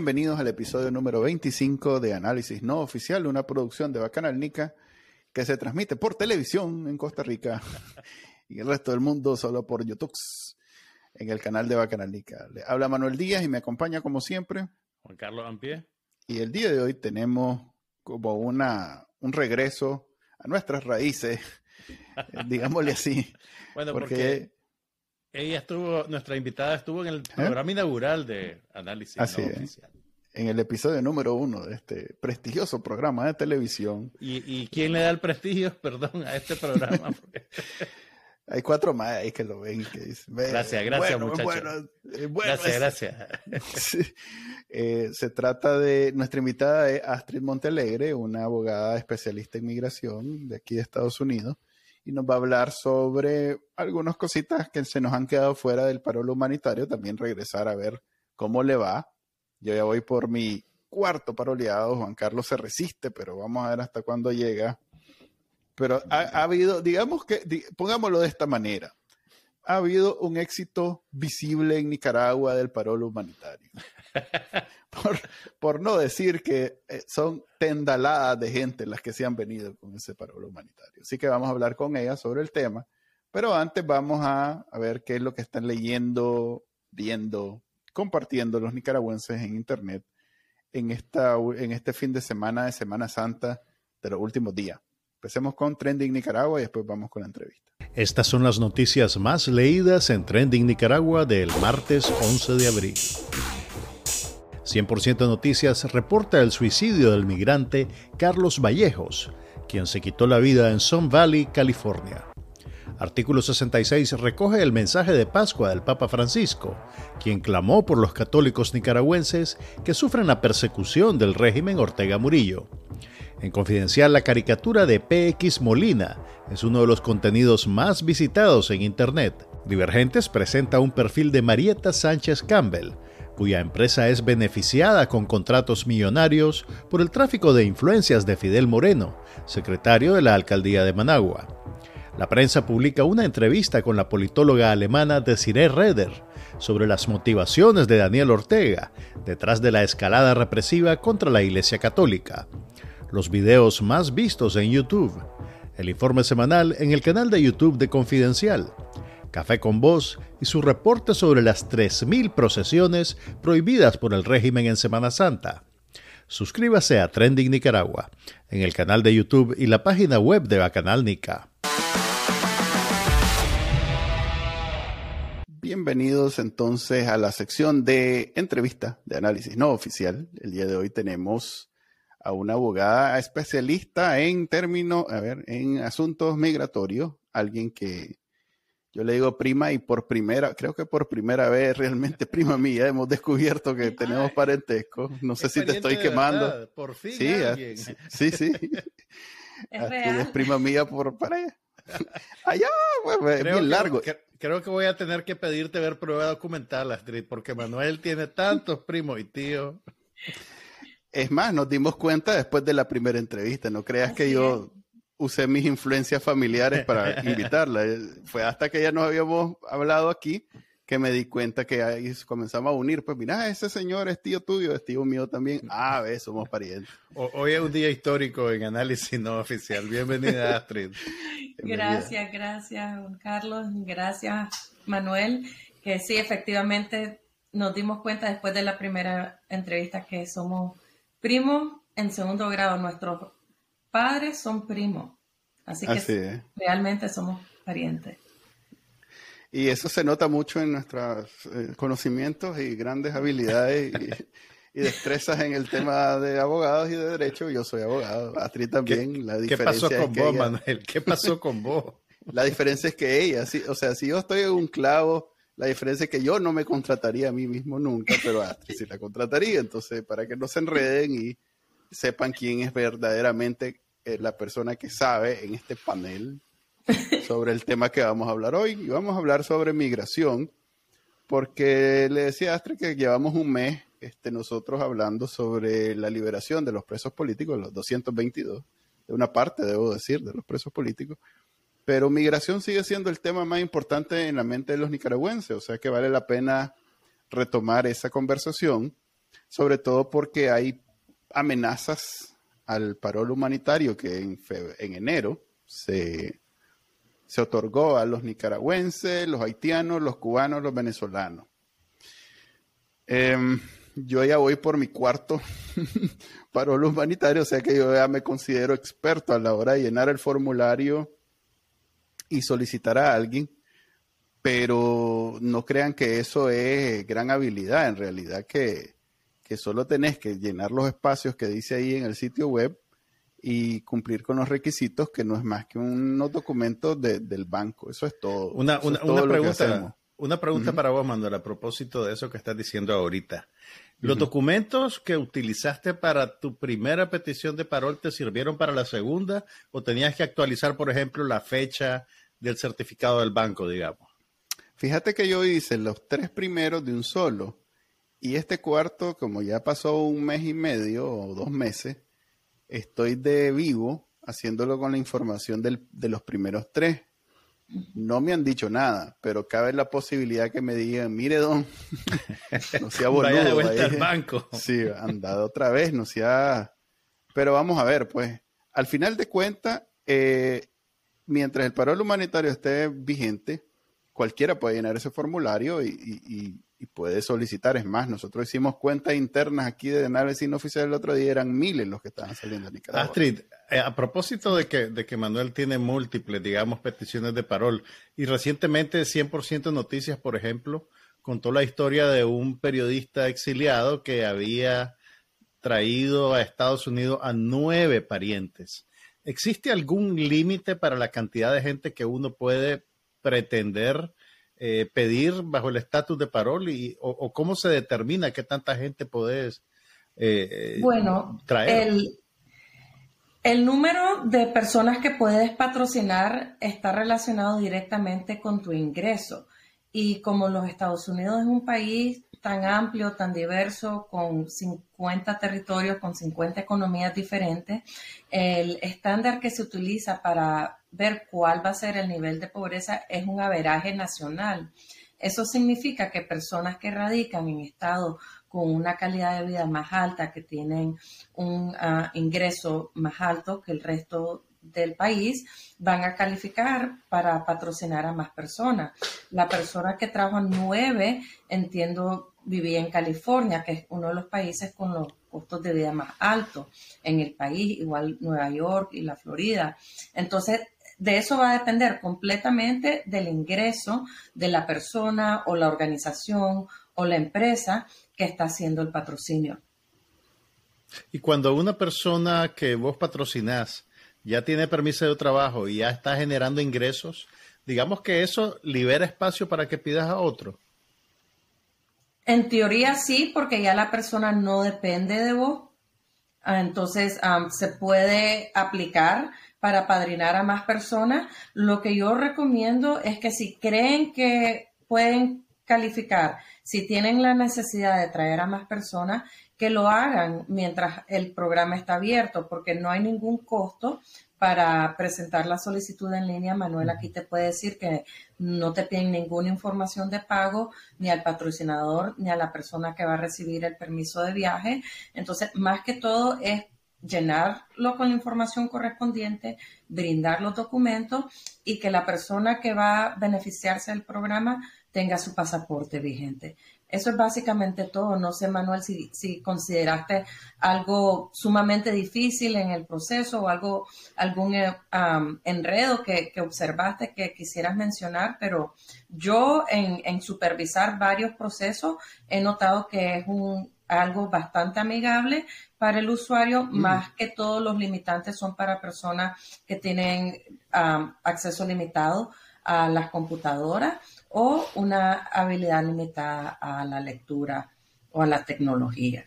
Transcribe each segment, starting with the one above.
Bienvenidos al episodio número 25 de Análisis No Oficial, una producción de Bacanal Nica que se transmite por televisión en Costa Rica y el resto del mundo solo por YouTube en el canal de Bacanal Nica. Le habla Manuel Díaz y me acompaña como siempre Juan Carlos Ampie. Y el día de hoy tenemos como una, un regreso a nuestras raíces, digámosle así. Bueno, porque, ella estuvo, nuestra invitada estuvo en el ¿Eh? programa inaugural de Análisis así Oficial. En el episodio número uno de este prestigioso programa de televisión. ¿Y, quién le da el prestigio, perdón, a este programa? Hay cuatro más ahí que lo ven que dicen. Gracias, gracias, muchachos. gracias, gracias. Eh, se trata de, nuestra invitada es Astrid Montelegre, una abogada especialista en migración de aquí de Estados Unidos, y nos va a hablar sobre algunas cositas que se nos han quedado fuera del paro humanitario, también regresar a ver cómo le va. Yo ya voy por mi cuarto paroleado, Juan Carlos se resiste, pero vamos a ver hasta cuándo llega. Pero ha, habido, digamos que, pongámoslo de esta manera, ha habido un éxito visible en Nicaragua del paro humanitario. por, no decir que eh, son tendaladas de gente las que se han venido con ese paro humanitario. Así que vamos a hablar con ella sobre el tema. Pero antes vamos a, ver qué es lo que están leyendo, viendo, compartiendo los nicaragüenses en Internet en, esta, en este fin de semana de Semana Santa de los últimos días. Empecemos con Trending Nicaragua y después vamos con la entrevista. Estas son las noticias más leídas en Trending Nicaragua del martes 11 de abril. 100% Noticias reporta el suicidio del migrante Carlos Vallejos, quien se quitó la vida en Sun Valley, California. Artículo 66 recoge el mensaje de Pascua del Papa Francisco, quien clamó por los católicos nicaragüenses que sufren la persecución del régimen Ortega Murillo. En confidencial, la caricatura de PX Molina es uno de los contenidos más visitados en Internet. Divergentes presenta un perfil de Marieta Sánchez Campbell, cuya empresa es beneficiada con contratos millonarios por el tráfico de influencias de Fidel Moreno, secretario de la alcaldía de Managua. La prensa publica una entrevista con la politóloga alemana Desiree Reder sobre las motivaciones de Daniel Ortega detrás de la escalada represiva contra la Iglesia Católica. Los videos más vistos en YouTube. El informe semanal en el canal de YouTube de Confidencial Café con Voz y su reporte sobre las 3.000 procesiones prohibidas por el régimen en Semana Santa. Suscríbase a Trending Nicaragua en el canal de YouTube y la página web de Bacanal Nica. Bienvenidos entonces a la sección de entrevista de análisis no oficial. El día de hoy tenemos a una abogada especialista en términos, a ver, en asuntos migratorios, alguien que yo le digo prima y por primera, creo que por primera vez realmente prima mía hemos descubierto que tenemos parentesco. No sé si te estoy quemando. por fin. Sí, sí, sí. Es, prima mía por pareja. Allá, pues, bien largo. Creo que voy a tener que pedirte ver prueba documental, Astrid, porque Manuel tiene tantos primos y tíos. Es más, nos dimos cuenta después de la primera entrevista. No creas que yo usé mis influencias familiares para invitarla. Eh, fue hasta que ya nos habíamos hablado aquí que me di cuenta que ahí comenzamos a unir. Pues mira, ese señor es tío tuyo, es tío mío también. Ah, ves, somos parientes. Hoy es un día histórico en análisis no oficial. Bienvenida, Astrid. gracias, gracias, Carlos. Gracias, Manuel. Que sí, efectivamente nos dimos cuenta después de la primera entrevista que somos primos en segundo grado. Nuestros padres son primos. Así que realmente somos parientes. Y eso se nota mucho en nuestros eh, conocimientos y grandes habilidades y, destrezas en el tema de abogados y de derecho. Yo soy abogado, Astrid también. ¿Qué, la diferencia ¿qué pasó con vos, Manuel? ¿Qué pasó con vos? La diferencia es que ella, sí, o sea, si yo estoy en un clavo, la diferencia es que yo no me contrataría a mí mismo nunca, pero Astrid sí la contrataría. Entonces, para que no se enreden y sepan quién es verdaderamente eh, la persona que sabe en este panel sobre el tema que vamos a hablar hoy. Y vamos a hablar sobre migración, porque le decía a Astrid que llevamos un mes este, nosotros hablando sobre la liberación de los presos políticos, los 222, de una parte, debo decir, de los presos políticos. Pero migración sigue siendo el tema más importante en la mente de los nicaragüenses, o sea que vale la pena retomar esa conversación sobre todo porque hay amenazas al parol humanitario que en enero se, se otorgó a los nicaragüenses, los haitianos, los cubanos, los venezolanos. Em, yo ya voy por mi cuarto parol humanitario, o sea que yo ya me considero experto a la hora de llenar el formulario y solicitar a alguien, pero no crean que eso es gran habilidad, en realidad que, que solo tenés que llenar los espacios que dice ahí en el sitio web y cumplir con los requisitos, que no es más que unos documentos del banco. Eso es todo. Una, pregunta, una pregunta para vos, Manuel, a propósito de eso que estás diciendo ahorita. ¿Los documentos que utilizaste para tu primera petición de parol te sirvieron para la segunda o tenías que actualizar, por ejemplo, la fecha del certificado del banco, digamos? Fíjate que yo hice los tres primeros de un solo y este cuarto, como ya pasó un mes y medio o dos meses, estoy de vivo haciéndolo con la información de los primeros tres. No me han dicho nada, pero cabe la posibilidad que me digan, mire, don, no sea boludo. Vaya de vuelta al banco. Sí, andado otra vez, no sea... Pero vamos a ver, pues, al final de cuentas, eh, mientras el parol humanitario esté vigente, cualquiera puede llenar ese formulario y, puede solicitar. Es más, nosotros hicimos cuentas internas aquí de análisis no oficial el otro día, eran miles los que estaban saliendo de Nicaragua. Astrid, eh, a propósito de que, de que Manuel tiene múltiples, digamos, peticiones de parol, y recientemente 100% Noticias, por ejemplo, contó la historia de un periodista exiliado que había traído a Estados Unidos a nueve parientes. ¿Existe algún límite para la cantidad de gente que uno puede pretender eh, pedir bajo el estatus de parol y, o, cómo se determina qué tanta gente puedes eh, bueno, traer? El, el número de personas que puedes patrocinar está relacionado directamente con tu ingreso. Y como los Estados Unidos es un país tan amplio, tan diverso, con 50 territorios, con 50 economías diferentes, el estándar que se utiliza para ver cuál va a ser el nivel de pobreza es un averaje nacional. Eso significa que personas que radican en estados con una calidad de vida más alta, que tienen un ah, ingreso más alto que el resto del país van a calificar para patrocinar a más personas. La persona que trajo nueve, entiendo, vivía en California, que es uno de los países con los costos de vida más altos en el país, igual Nueva York y la Florida. Entonces, de eso va a depender completamente del ingreso de la persona o la organización o la empresa que está haciendo el patrocinio. Y cuando una persona que vos patrocinás ya tiene permiso de trabajo y ya está generando ingresos, digamos que eso libera espacio para que pidas a otro. En teoría sí, porque ya la persona no depende de vos. Ah, entonces se puede aplicar para padrinar a más personas. Lo que yo recomiendo es que si creen que pueden calificar, si tienen la necesidad de traer a más personas, que lo hagan mientras el programa está abierto, porque no hay ningún costo para presentar la solicitud en línea. Manuel aquí te puede decir que no te piden ninguna información de pago ni al patrocinador ni a la persona que va a recibir el permiso de viaje. Entonces, más que todo es llenarlo con la información correspondiente, brindar los documentos y que la persona que va a beneficiarse del programa tenga su pasaporte vigente. Eso es básicamente todo. No sé, Manuel, si, si consideraste algo sumamente difícil en el proceso o algo, algún eh, enredo que, observaste que quisieras mencionar, pero yo en, en, supervisar varios procesos he notado que es un, algo bastante amigable para el usuario, mm. más que todos los limitantes son para personas que tienen acceso limitado a las computadoras o una habilidad limitada a la lectura o a la tecnología.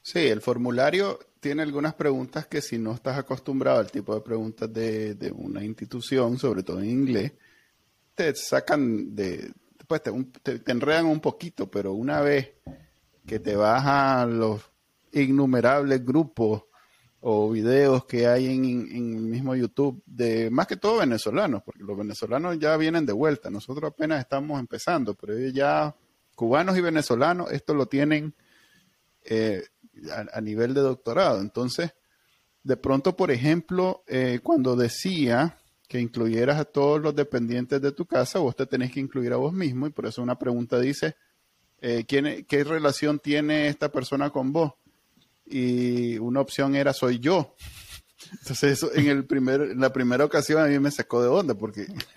Sí, el formulario tiene algunas preguntas que si no estás acostumbrado al tipo de preguntas de, una institución, sobre todo en inglés, te sacan de, pues te, enredan un poquito, pero una vez que te vas a los innumerables grupos o videos que hay en, el mismo YouTube de más que todo venezolanos, porque los venezolanos ya vienen de vuelta. Nosotros apenas estamos empezando, pero ellos ya cubanos y venezolanos, esto lo tienen eh, a, nivel de doctorado. Entonces, de pronto, por ejemplo, eh, cuando decía que incluyeras a todos los dependientes de tu casa, vos te tenés que incluir a vos mismo y por eso una pregunta dice, eh, ¿quién, ¿qué relación tiene esta persona con vos? Y una opción era soy yo. Entonces eso en el primer, en la primera ocasión a mí me sacó de onda porque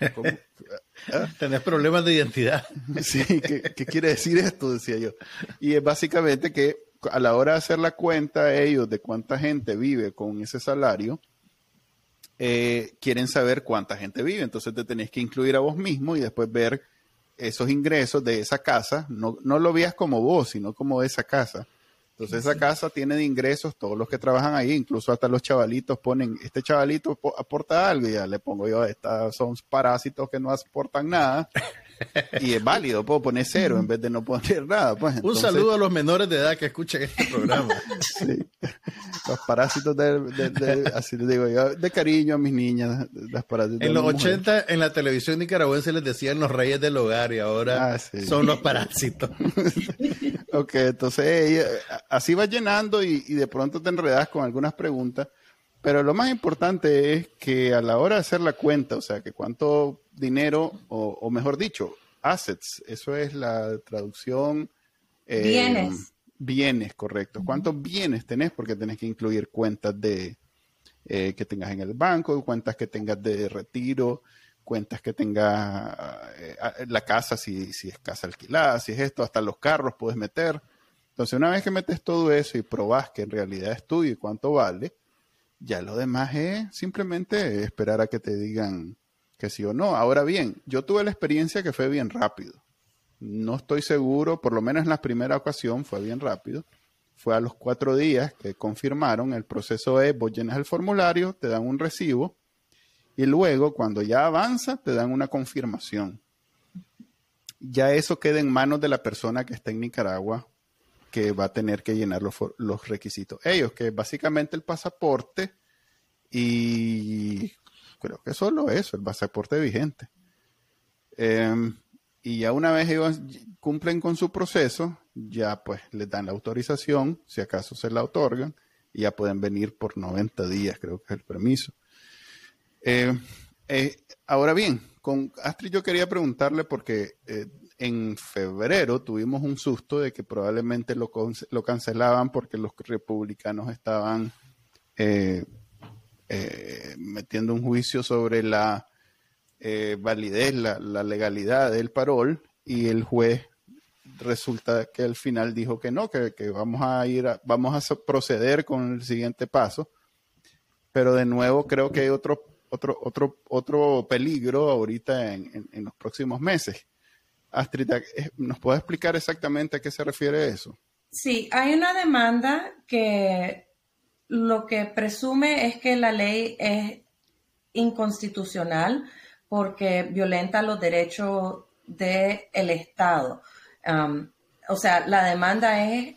¿ah? tenés problemas de identidad. Sí, ¿qué, ¿qué, quiere decir esto? Decía yo. Y es básicamente que a la hora de hacer la cuenta ellos de cuánta gente vive con ese salario, eh, quieren saber cuánta gente vive. Entonces te tenés que incluir a vos mismo y después ver esos ingresos de esa casa. No, no lo veas como vos, sino como esa casa. Entonces esa casa tiene de ingresos todos los que trabajan ahí, incluso hasta los chavalitos ponen, este chavalito aporta algo y ya le pongo yo, estas son parásitos que no aportan nada. y es válido, puedo poner cero en vez de no poner nada. Pues. Un saludo a los menores de edad que escuchan este programa. sí. Los parásitos de, así les digo yo, de cariño a mis niñas. Las en los 80 en la televisión nicaragüense les decían los reyes del hogar y ahora ah, son los parásitos. ok, entonces así va llenando y, y de pronto te enredas con algunas preguntas. Pero lo más importante es que a la hora de hacer la cuenta, o sea, que cuánto dinero, o, mejor dicho, assets, eso es la traducción. Eh, bienes. Bienes, correcto. ¿Cuántos bienes tenés? Porque tenés que incluir cuentas de eh, que tengas en el banco, cuentas que tengas de retiro, cuentas que tengas eh, la casa, si, si es casa alquilada, si es esto, hasta los carros puedes meter. Entonces, una vez que metes todo eso y probás que en realidad es tuyo y cuánto vale, ya lo demás es simplemente esperar a que te digan que sí o no. Ahora bien, yo tuve la experiencia que fue bien rápido. No estoy seguro, por lo menos en la primera ocasión fue bien rápido. Fue a los cuatro días que confirmaron. El proceso es, vos llenas el formulario, te dan un recibo y luego cuando ya avanza te dan una confirmación. Ya eso queda en manos de la persona que está en Nicaragua que va a tener que llenar los, los requisitos. Ellos, que básicamente el pasaporte y creo que solo eso, el pasaporte vigente. Em, y ya una vez ellos cumplen con su proceso, ya pues les dan la autorización, si acaso se la otorgan, y ya pueden venir por 90 días, creo que es el permiso. Em, eh, ahora bien, con Astrid yo quería preguntarle porque eh, en febrero tuvimos un susto de que probablemente lo, lo cancelaban porque los republicanos estaban eh, metiendo un juicio sobre la eh, validez, la, legalidad del parol y el juez resulta que al final dijo que no, que, vamos a ir, vamos a proceder con el siguiente paso. Pero de nuevo creo que hay otro, otro, otro, otro peligro ahorita en, en los próximos meses. Astrid, eh, ¿nos puede explicar exactamente a qué se refiere eso? Sí, hay una demanda que lo que presume es que la ley es inconstitucional porque violenta los derechos del Estado. Um, o sea, la demanda es,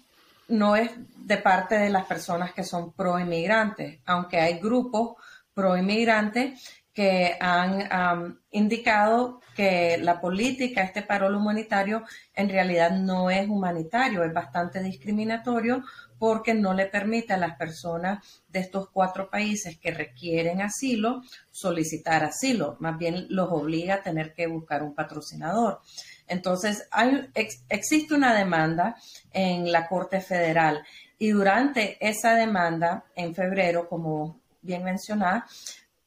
no es de parte de las personas que son pro inmigrantes, aunque hay grupos pro inmigrantes que han um, indicado que la política, este parol humanitario, en realidad no es humanitario, es bastante discriminatorio porque no le permite a las personas de estos cuatro países que requieren asilo solicitar asilo, más bien los obliga a tener que buscar un patrocinador. Entonces, hay, existe una demanda en la Corte Federal y durante esa demanda, en febrero, como bien mencionaba,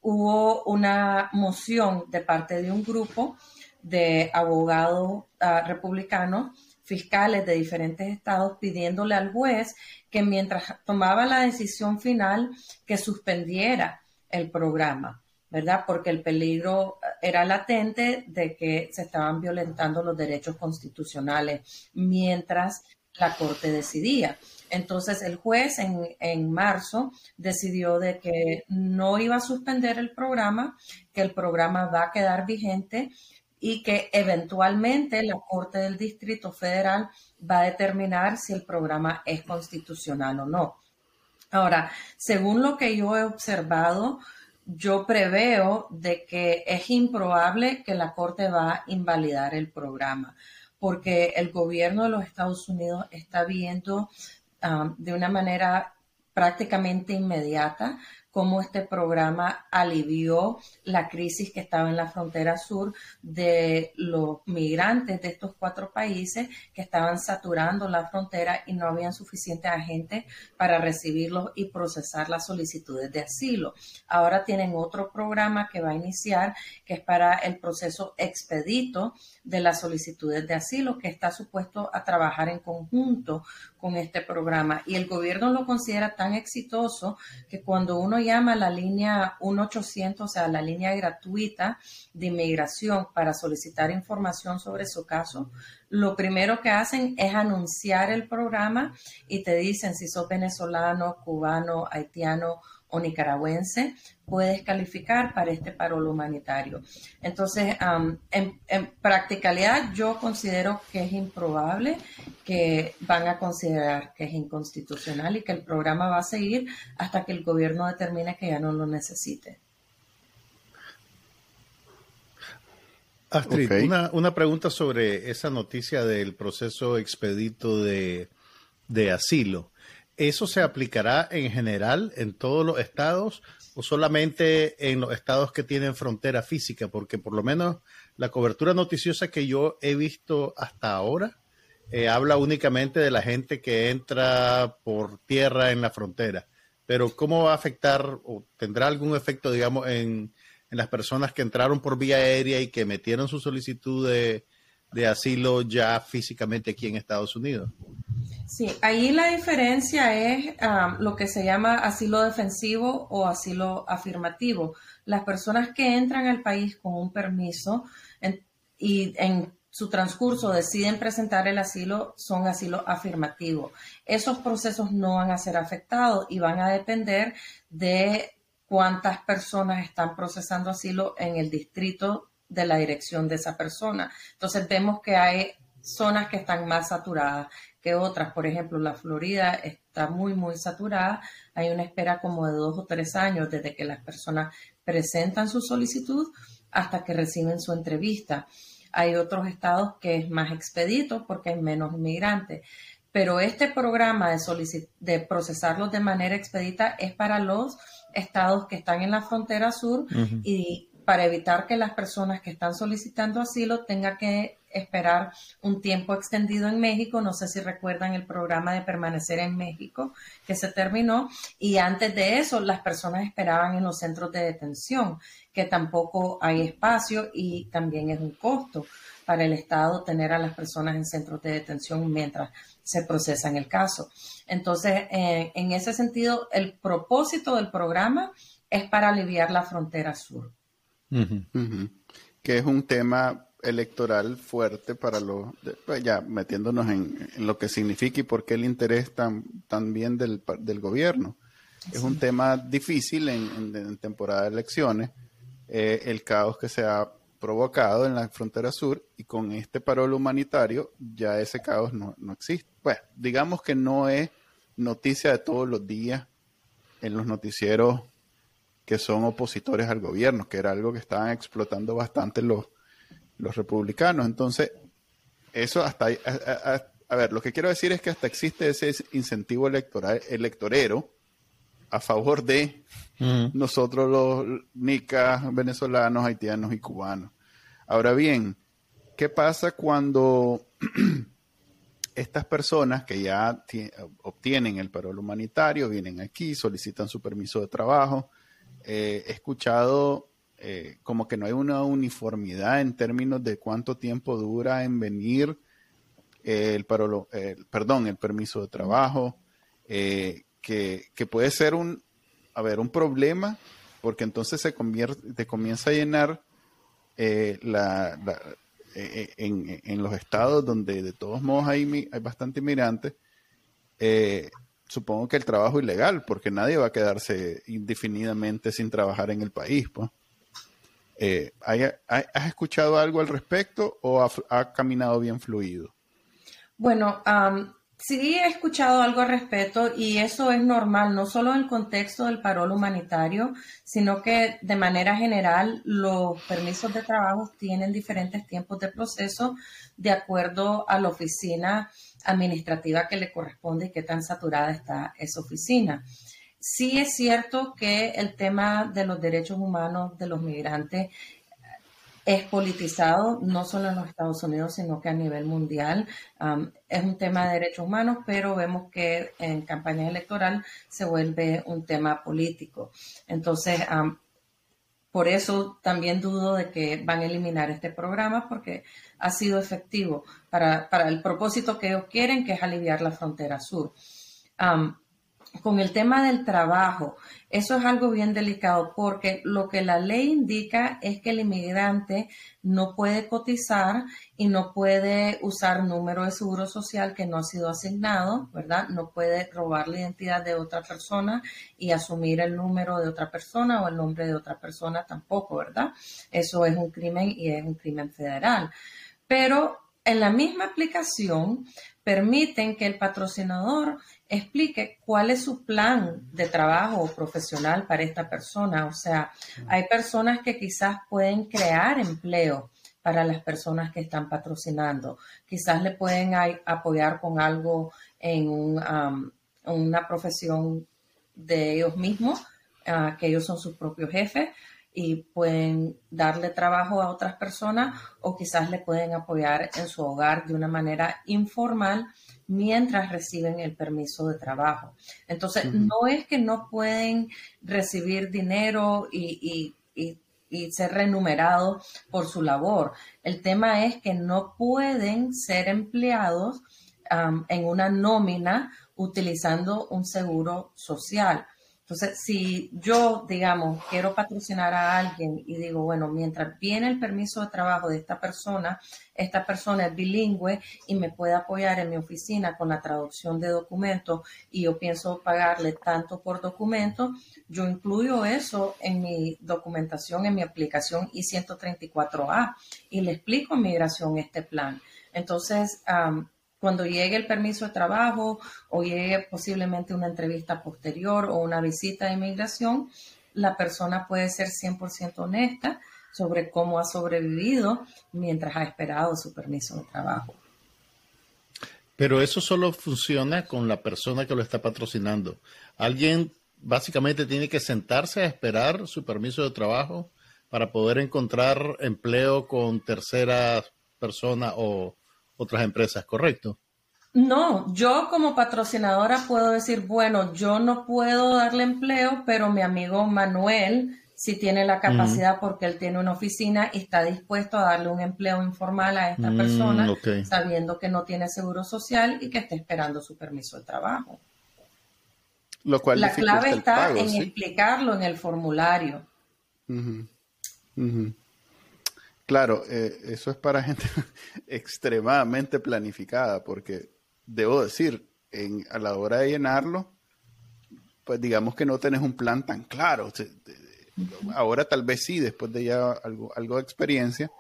hubo una moción de parte de un grupo de abogados ah, republicanos fiscales de diferentes estados pidiéndole al juez que mientras tomaba la decisión final que suspendiera el programa, ¿verdad? Porque el peligro era latente de que se estaban violentando los derechos constitucionales mientras la Corte decidía. Entonces el juez en, en, marzo decidió de que no iba a suspender el programa, que el programa va a quedar vigente y que eventualmente la Corte del Distrito Federal va a determinar si el programa es constitucional o no. Ahora, según lo que yo he observado, yo preveo de que es improbable que la Corte va a invalidar el programa, porque el gobierno de los Estados Unidos está viendo um, de una manera prácticamente inmediata cómo este programa alivió la crisis que estaba en la frontera sur de los migrantes de estos cuatro países que estaban saturando la frontera y no habían suficientes agentes para recibirlos y procesar las solicitudes de asilo. Ahora tienen otro programa que va a iniciar que es para el proceso expedito de las solicitudes de asilo que está supuesto a trabajar en conjunto con este programa. Y el gobierno lo considera tan exitoso que cuando uno llama a la línea 1800, o sea, la línea gratuita de inmigración para solicitar información sobre su caso, lo primero que hacen es anunciar el programa y te dicen si sos venezolano, cubano, haitiano o nicaragüense, puedes calificar para este parol humanitario. Entonces, en, en, practicalidad, yo considero que es improbable que van a considerar que es inconstitucional y que el programa va a seguir hasta que el gobierno determine que ya no lo necesite. Astrid, una, una, pregunta sobre esa noticia del proceso expedito de, de asilo. ¿Eso se aplicará en general en todos los estados o solamente en los estados que tienen frontera física? Porque por lo menos la cobertura noticiosa que yo he visto hasta ahora eh, habla únicamente de la gente que entra por tierra en la frontera. Pero ¿cómo va a afectar o tendrá algún efecto, digamos, en, en las personas que entraron por vía aérea y que metieron su solicitud de, de asilo ya físicamente aquí en Estados Unidos? Sí, ahí la diferencia es lo que se llama asilo defensivo o asilo afirmativo. Las personas que entran al país con un permiso y en su transcurso deciden presentar el asilo son asilo afirmativo. Esos procesos no van a ser afectados y van a depender de cuántas personas están procesando asilo en el distrito de la dirección de esa persona. Entonces vemos que hay zonas que están más saturadas que otras. Por ejemplo, la Florida está muy, muy saturada. Hay una espera como de dos o tres años desde que las personas presentan su solicitud hasta que reciben su entrevista. Hay otros estados que es más expedito porque hay menos inmigrantes. Pero este programa de, de procesarlos de manera expedita es para los estados que están en la frontera sur y para evitar que las personas que están solicitando asilo tengan que esperar un tiempo extendido en México. No sé si recuerdan el programa de permanecer en México que se terminó. Y antes de eso, las personas esperaban en los centros de detención, que tampoco hay espacio y también es un costo para el Estado tener a las personas en centros de detención mientras se procesa en el caso. Entonces, en ese sentido, el propósito del programa es para aliviar la frontera sur. Que es un tema electoral fuerte para los, pues ya metiéndonos en, lo que significa y por qué el interés tan, bien del, del gobierno. Es un tema difícil en, temporada de elecciones, eh, el caos que se ha provocado en la frontera sur y con este parol humanitario ya ese caos no, no existe. Pues digamos que no es noticia de todos los días en los noticieros que son opositores al gobierno, que era algo que estaban explotando bastante los, los republicanos. Entonces, eso hasta a, ver, lo que quiero decir es que hasta existe ese incentivo electoral, electorero a favor de nosotros los nicas, venezolanos, haitianos y cubanos. Ahora bien, ¿qué pasa cuando estas personas que ya obtienen el parol humanitario vienen aquí, solicitan su permiso de trabajo? Eh, he escuchado eh, como que no hay una uniformidad en términos de cuánto tiempo dura en venir eh, el, parolo, perdón, el permiso de trabajo, eh, que, puede ser un, a un problema, porque entonces se convierte, comienza a llenar la, en, en, los estados donde de todos modos hay, hay bastante inmigrantes, supongo que el trabajo ilegal, porque nadie va a quedarse indefinidamente sin trabajar en el país, pues. Eh, ¿Has escuchado algo al respecto o ha, caminado bien fluido? Bueno, Sí, he escuchado algo al respecto y eso es normal, no solo en el contexto del parol humanitario, sino que de manera general los permisos de trabajo tienen diferentes tiempos de proceso de acuerdo a la oficina administrativa que le corresponde y qué tan saturada está esa oficina. Sí es cierto que el tema de los derechos humanos de los migrantes es politizado, no solo en los Estados Unidos, sino que a nivel mundial. es un tema de derechos humanos, pero vemos que en campaña electoral se vuelve un tema político. Entonces, por eso también dudo de que van a eliminar este programa, porque ha sido efectivo para, para el propósito que ellos quieren, que es aliviar la frontera sur con el tema del trabajo, eso es algo bien delicado porque lo que la ley indica es que el inmigrante no puede cotizar y no puede usar número de seguro social que no ha sido asignado, ¿verdad? No puede robar la identidad de otra persona y asumir el número de otra persona o el nombre de otra persona tampoco, ¿verdad? Eso es un crimen y es un crimen federal. Pero en la misma aplicación permiten que el patrocinador explique cuál es su plan de trabajo profesional para esta persona. O sea, hay personas que quizás pueden crear empleo para las personas que están patrocinando. Quizás le pueden apoyar con algo en una profesión de ellos mismos, ah, que ellos son sus propios jefes y pueden darle trabajo a otras personas o quizás le pueden apoyar en su hogar de una manera informal mientras reciben el permiso de trabajo. Entonces, no es que no pueden recibir dinero y, ser remunerados por su labor. El tema es que no pueden ser empleados en una nómina utilizando un seguro social. Entonces, si yo, digamos, quiero patrocinar a alguien y digo, bueno, mientras viene el permiso de trabajo de esta persona, esta persona es bilingüe y me puede apoyar en mi oficina con la traducción de documentos y yo pienso pagarle tanto por documento, yo incluyo eso en mi documentación, en mi aplicación I-134A y le explico a migración este plan. Entonces, cuando llegue el permiso de trabajo o llegue posiblemente una entrevista posterior o una visita de inmigración, la persona puede ser 100% honesta sobre cómo ha sobrevivido mientras ha esperado su permiso de trabajo. Pero eso solo funciona con la persona que lo está patrocinando. Alguien básicamente tiene que sentarse a esperar su permiso de trabajo para poder encontrar empleo con tercera persona o otras empresas, ¿correcto? No, yo como patrocinadora puedo decir, bueno, yo no puedo darle empleo, pero mi amigo Manuel sí tiene la capacidad porque él tiene una oficina y está dispuesto a darle un empleo informal a esta mm, persona, sabiendo que no tiene seguro social y que está esperando su permiso de trabajo. Lo cual la clave está en explicarlo en el formulario. Claro, eh, eso es para gente extremadamente planificada, porque debo decir, en, a la hora de llenarlo, pues digamos que no tenés un plan tan claro. Ahora tal vez sí, después de ya algo, algo de experiencia,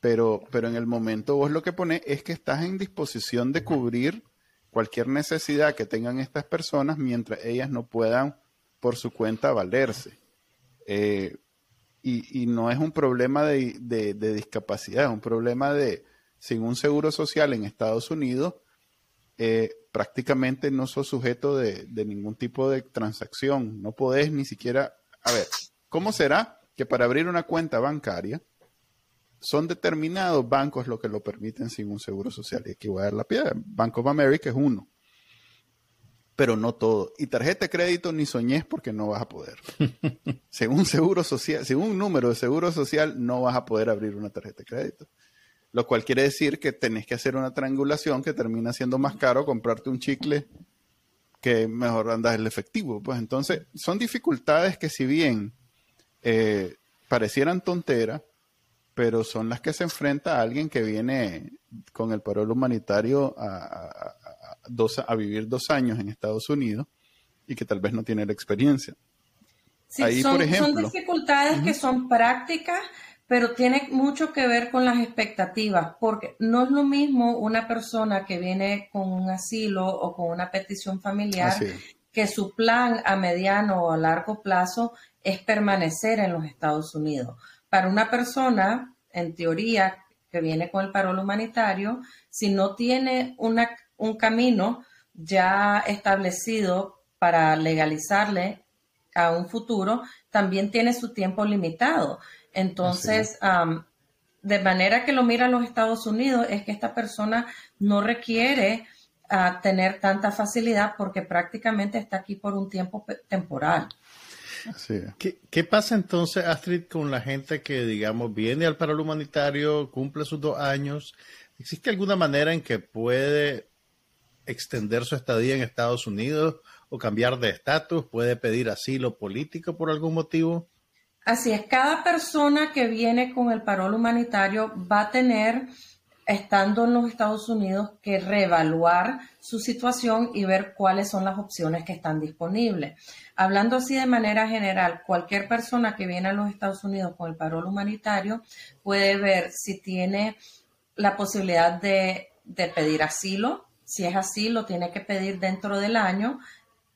pero, pero en el momento vos lo que pones es que estás en disposición de cubrir cualquier necesidad que tengan estas personas mientras ellas no puedan por su cuenta valerse. Eh, y, no es un problema de, discapacidad, es un problema de, sin un seguro social en Estados Unidos, eh, prácticamente no sos sujeto de, ningún tipo de transacción. No podés ni siquiera, a ver, ¿cómo será que para abrir una cuenta bancaria son determinados bancos los que lo permiten sin un seguro social? Y aquí voy a dar la piedra. Bank of America es uno pero no todo. Y tarjeta de crédito ni soñés porque no vas a poder. según seguro social, según un número de seguro social, no vas a poder abrir una tarjeta de crédito. Lo cual quiere decir que tenés que hacer una triangulación que termina siendo más caro comprarte un chicle que mejor andas el efectivo. Pues entonces, son dificultades que si bien eh, parecieran tonteras, pero son las que se enfrenta a alguien que viene con el parol humanitario a, a vivir dos años en Estados Unidos y que tal vez no tiene la experiencia. Sí, son, dificultades que son prácticas, pero tiene mucho que ver con las expectativas, porque no es lo mismo una persona que viene con un asilo o con una petición familiar que su plan a mediano o a largo plazo es permanecer en los Estados Unidos. Para una persona, en teoría, que viene con el parol humanitario, si no tiene una, un camino ya establecido para legalizarle a un futuro, también tiene su tiempo limitado. Entonces, de manera que lo mira los Estados Unidos, es que esta persona no requiere ah, tener tanta facilidad porque prácticamente está aquí por un tiempo temporal. ¿Qué, pasa entonces, Astrid, con la gente que, digamos, viene al paro humanitario, cumple sus dos años? ¿Existe alguna manera en que puede extender su estadía en Estados Unidos o cambiar de estatus? ¿Puede pedir asilo político por algún motivo? Así es, cada persona que viene con el parol humanitario va a tener estando en los Estados Unidos, que reevaluar su situación y ver cuáles son las opciones que están disponibles. Hablando así de manera general, cualquier persona que viene a los Estados Unidos con el parol humanitario puede ver si tiene la posibilidad de, de pedir asilo. Si es así, lo tiene que pedir dentro del año.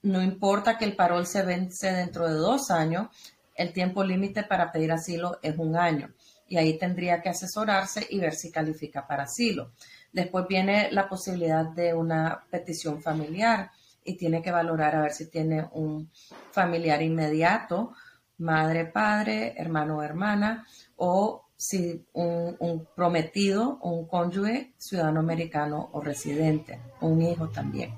No importa que el parol se vence dentro de dos años, el tiempo límite para pedir asilo es un año y ahí tendría que asesorarse y ver si califica para asilo. Después viene la posibilidad de una petición familiar y tiene que valorar a ver si tiene un familiar inmediato, madre, padre, hermano o hermana, o si un, un prometido, un cónyuge, ciudadano americano o residente, un hijo también.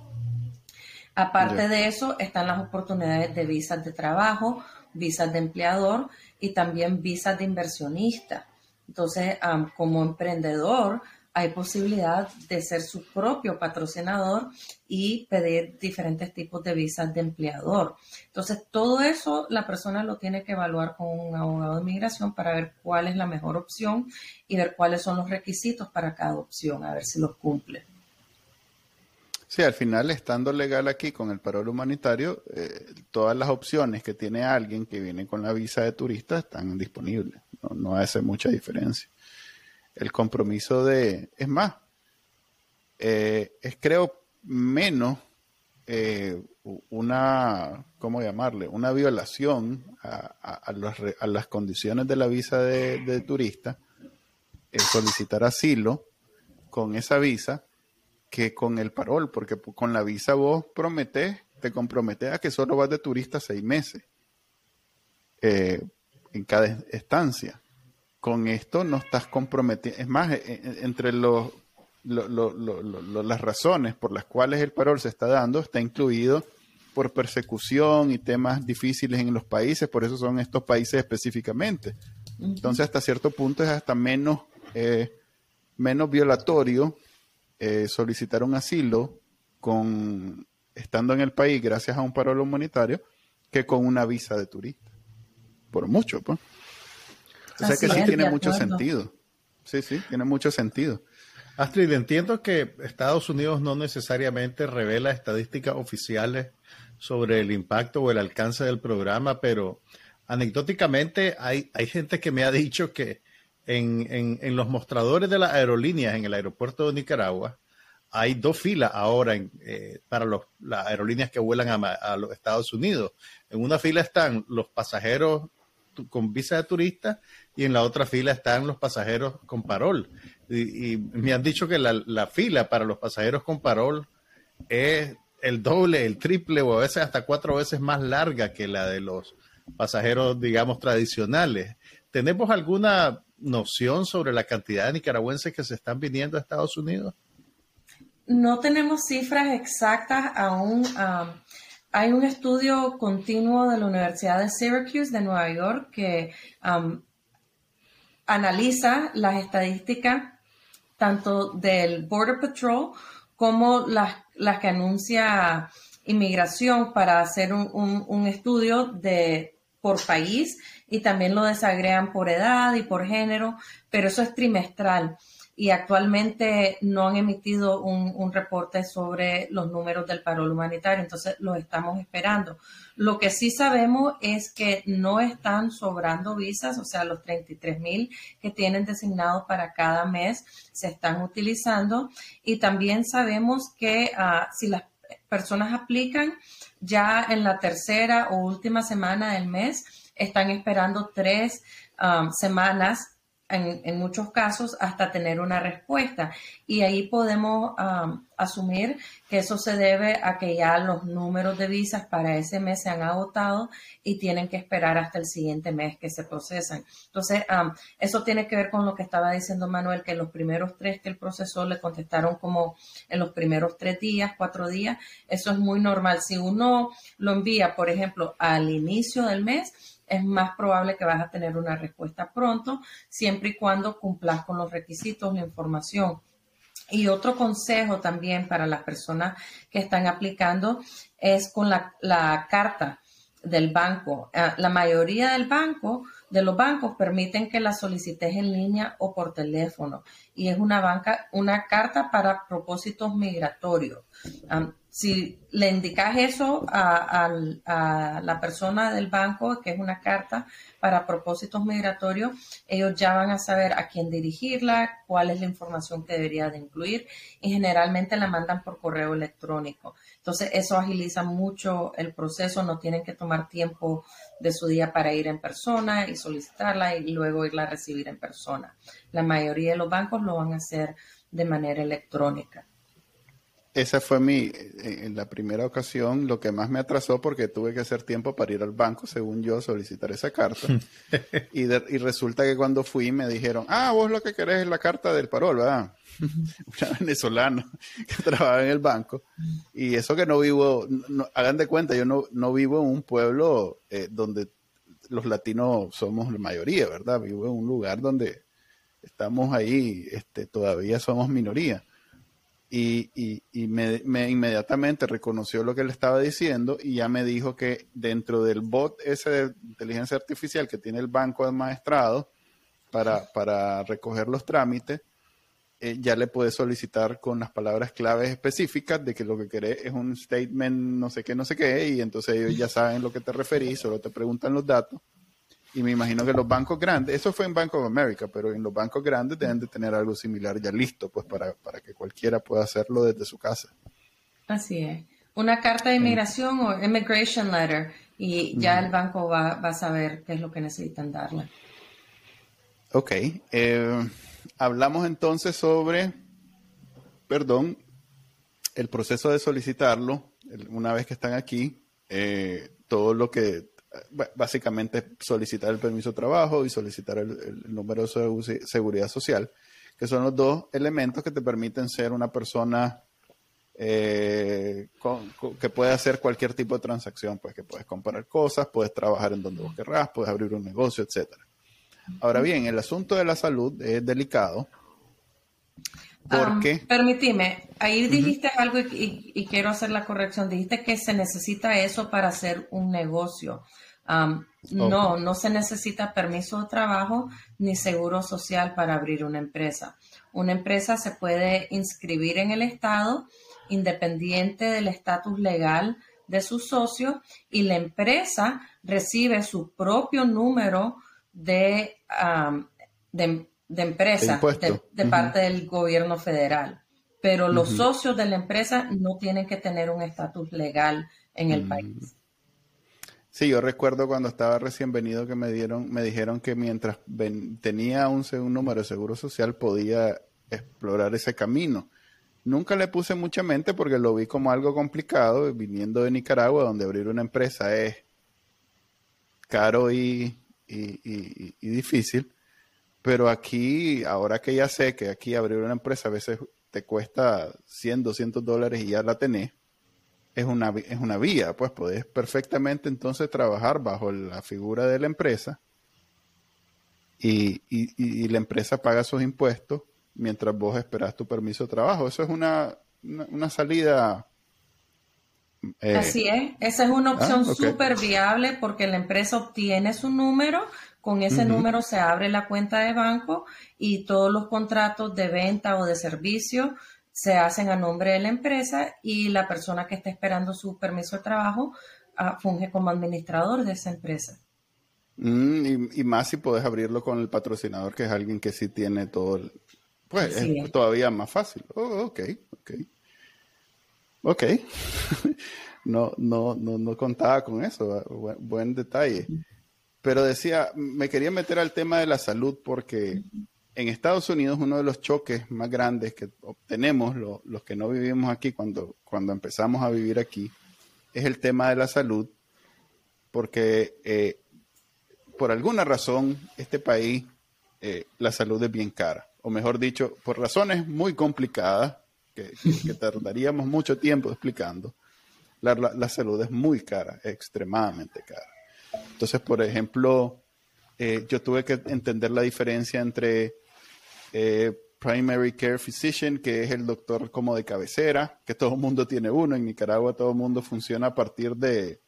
Aparte de eso, están las oportunidades de visas de trabajo, visas de empleador y también visas de inversionista. Entonces, como emprendedor, hay posibilidad de ser su propio patrocinador y pedir diferentes tipos de visas de empleador. Entonces, todo eso la persona lo tiene que evaluar con un abogado de inmigración para ver cuál es la mejor opción y ver cuáles son los requisitos para cada opción, a ver si los cumple. Sí, al final, estando legal aquí con el parol humanitario, eh, todas las opciones que tiene alguien que viene con la visa de turista están disponibles. No, hace mucha diferencia. El compromiso de, es más, eh, es creo menos eh, una, ¿cómo llamarle? Una violación a, las condiciones de la visa de, de turista, el solicitar asilo con esa visa que con el parol, porque con la visa vos prometés, te comprometes a que solo vas de turista seis meses eh, en cada estancia. Con esto no estás comprometido. Es más, e, e, entre los, las razones por las cuales el parol se está dando, está incluido por persecución y temas difíciles en los países, por eso son estos países específicamente. Entonces, hasta cierto punto es hasta menos, eh, menos violatorio eh, solicitar un asilo con estando en el país gracias a un paro humanitario que con una visa de turista. Por mucho, pues. O sea que sí tiene mucho sentido. Sí, sí, tiene mucho sentido. Astrid, entiendo que Estados Unidos no necesariamente revela estadísticas oficiales sobre el impacto o el alcance del programa, pero anecdóticamente hay, hay gente que me ha dicho que en, en, los mostradores de las aerolíneas en el aeropuerto de Nicaragua, hay dos filas ahora eh, para las aerolíneas que vuelan a, los Estados Unidos. En una fila están los pasajeros con visa de turista y en la otra fila están los pasajeros con parol. Y, me han dicho que la, la, fila para los pasajeros con parol es el doble, el triple o a veces hasta cuatro veces más larga que la de los pasajeros, digamos, tradicionales. ¿Tenemos alguna noción sobre la cantidad de nicaragüenses que se están viniendo a Estados Unidos? No tenemos cifras exactas aún. hay un estudio continuo de la Universidad de Syracuse de Nueva York que analiza las estadísticas tanto del Border Patrol como las, las que anuncia inmigración para hacer un estudio de por país y también lo desagregan por edad y por género, pero eso es trimestral. Y actualmente no han emitido un, reporte sobre los números del paro humanitario, entonces lo estamos esperando. Lo que sí sabemos es que no están sobrando visas, o sea, los 33 mil que tienen designados para cada mes se están utilizando y también sabemos que ah, si las personas aplican ya en la tercera o última semana del mes, están esperando tres um, semanas en, muchos casos hasta tener una respuesta. Y ahí podemos um, asumir que eso se debe a que ya los números de visas para ese mes se han agotado y tienen que esperar hasta el siguiente mes que se procesan. Entonces, eso tiene que ver con lo que estaba diciendo Manuel, que los primeros tres que el profesor le contestaron como en los primeros tres días, cuatro días. Eso es muy normal. Si uno lo envía, por ejemplo, al inicio del mes, es más probable que vas a tener una respuesta pronto, siempre y cuando cumplas con los requisitos, la información. Y otro consejo también para las personas que están aplicando es con la, carta del banco. Ah, la mayoría del banco, de los bancos permiten que la solicites en línea o por teléfono y es una banca, una carta para propósitos migratorios. Si le indicas eso a, la persona del banco, que es una carta para propósitos migratorios, ellos ya van a saber a quién dirigirla, cuál es la información que debería de incluir y generalmente la mandan por correo electrónico. Entonces eso agiliza mucho el proceso, no tienen que tomar tiempo de su día para ir en persona y solicitarla y luego irla a recibir en persona. La mayoría de los bancos lo van a hacer de manera electrónica esa fue mi, en la primera ocasión, lo que más me atrasó porque tuve que hacer tiempo para ir al banco, según yo, solicitar esa carta. y, y resulta que cuando fui me dijeron, ah, vos lo que querés es la carta del parol, ¿verdad? Una venezolana que trabaja en el banco. Y eso que no vivo, hagan de cuenta, yo no, no vivo en un pueblo eh, donde los latinos somos la mayoría, ¿verdad? Vivo en un lugar donde estamos ahí, este, todavía somos minoría y, y, me, inmediatamente reconoció lo que le estaba diciendo y ya me dijo que dentro del bot ese de inteligencia artificial que tiene el banco de maestrado para, para recoger los trámites, eh, ya le puede solicitar con las palabras claves específicas de que lo que querés es un statement no sé qué, no sé qué, y entonces ellos ya saben lo que te referís, solo te preguntan los datos y me imagino que los bancos grandes, eso fue en Bank of America, pero en los bancos grandes deben de tener algo similar ya listo, pues para, para que cualquiera pueda hacerlo desde su casa. Así es. Una carta de inmigración o immigration letter y ya el banco va, a saber qué es lo que necesitan darle. Ok. Eh, hablamos entonces sobre, perdón, el proceso de solicitarlo, una vez que están aquí, eh, todo lo que básicamente solicitar el permiso de trabajo y solicitar el, número de seguridad social, que son los dos elementos que te permiten ser una persona eh, que puede hacer cualquier tipo de transacción, pues que puedes comprar cosas, puedes trabajar en donde vos querrás, puedes abrir un negocio, etcétera. Ahora bien, el asunto de la salud es delicado. Porque. permitime, ahí dijiste algo y, quiero hacer la corrección. Dijiste que se necesita eso para hacer un negocio. No, no se necesita permiso de trabajo ni seguro social para abrir una empresa. Una empresa se puede inscribir en el Estado independiente del estatus legal de su socio y la empresa recibe su propio número de, de, empresa de, parte del gobierno federal. Pero los socios de la empresa no tienen que tener un estatus legal en el mm. país. Sí, yo recuerdo cuando estaba recién venido que me dieron, me dijeron que mientras tenía un, un número de seguro social podía explorar ese camino. Nunca le puse mucha mente porque lo vi como algo complicado, viniendo de Nicaragua, donde abrir una empresa es caro y, y, difícil. Pero aquí, ahora que ya sé que aquí abrir una empresa a veces te cuesta 100, 200 dólares y ya la tenés, es una, es una vía, pues podés perfectamente entonces trabajar bajo la figura de la empresa y, y, la empresa paga sus impuestos mientras vos esperás tu permiso de trabajo. Eso es una, una, salida. Eh, Así es, esa es una opción ah, súper viable porque la empresa obtiene su número con ese número se abre la cuenta de banco y todos los contratos de venta o de servicio se hacen a nombre de la empresa y la persona que está esperando su permiso de trabajo ah, funge como administrador de esa empresa. Mm, y, más si puedes abrirlo con el patrocinador, que es alguien que sí tiene todo el... Pues es, todavía más fácil. Oh, ok, ok. Ok. no, no, no, no contaba con eso. Buen, detalle. Pero decía, me quería meter al tema de la salud porque en Estados Unidos uno de los choques más grandes que obtenemos los que no vivimos aquí cuando, cuando empezamos a vivir aquí es el tema de la salud porque eh, por alguna razón, este país, eh, la salud es bien cara. O mejor dicho, por razones muy complicadas, que, tardaríamos mucho tiempo explicando, la, salud es muy cara, extremadamente cara. Entonces, por ejemplo, eh, yo tuve que entender la diferencia entre eh, primary care physician, que es el doctor como de cabecera, que todo el mundo tiene uno. En Nicaragua todo el mundo funciona a partir de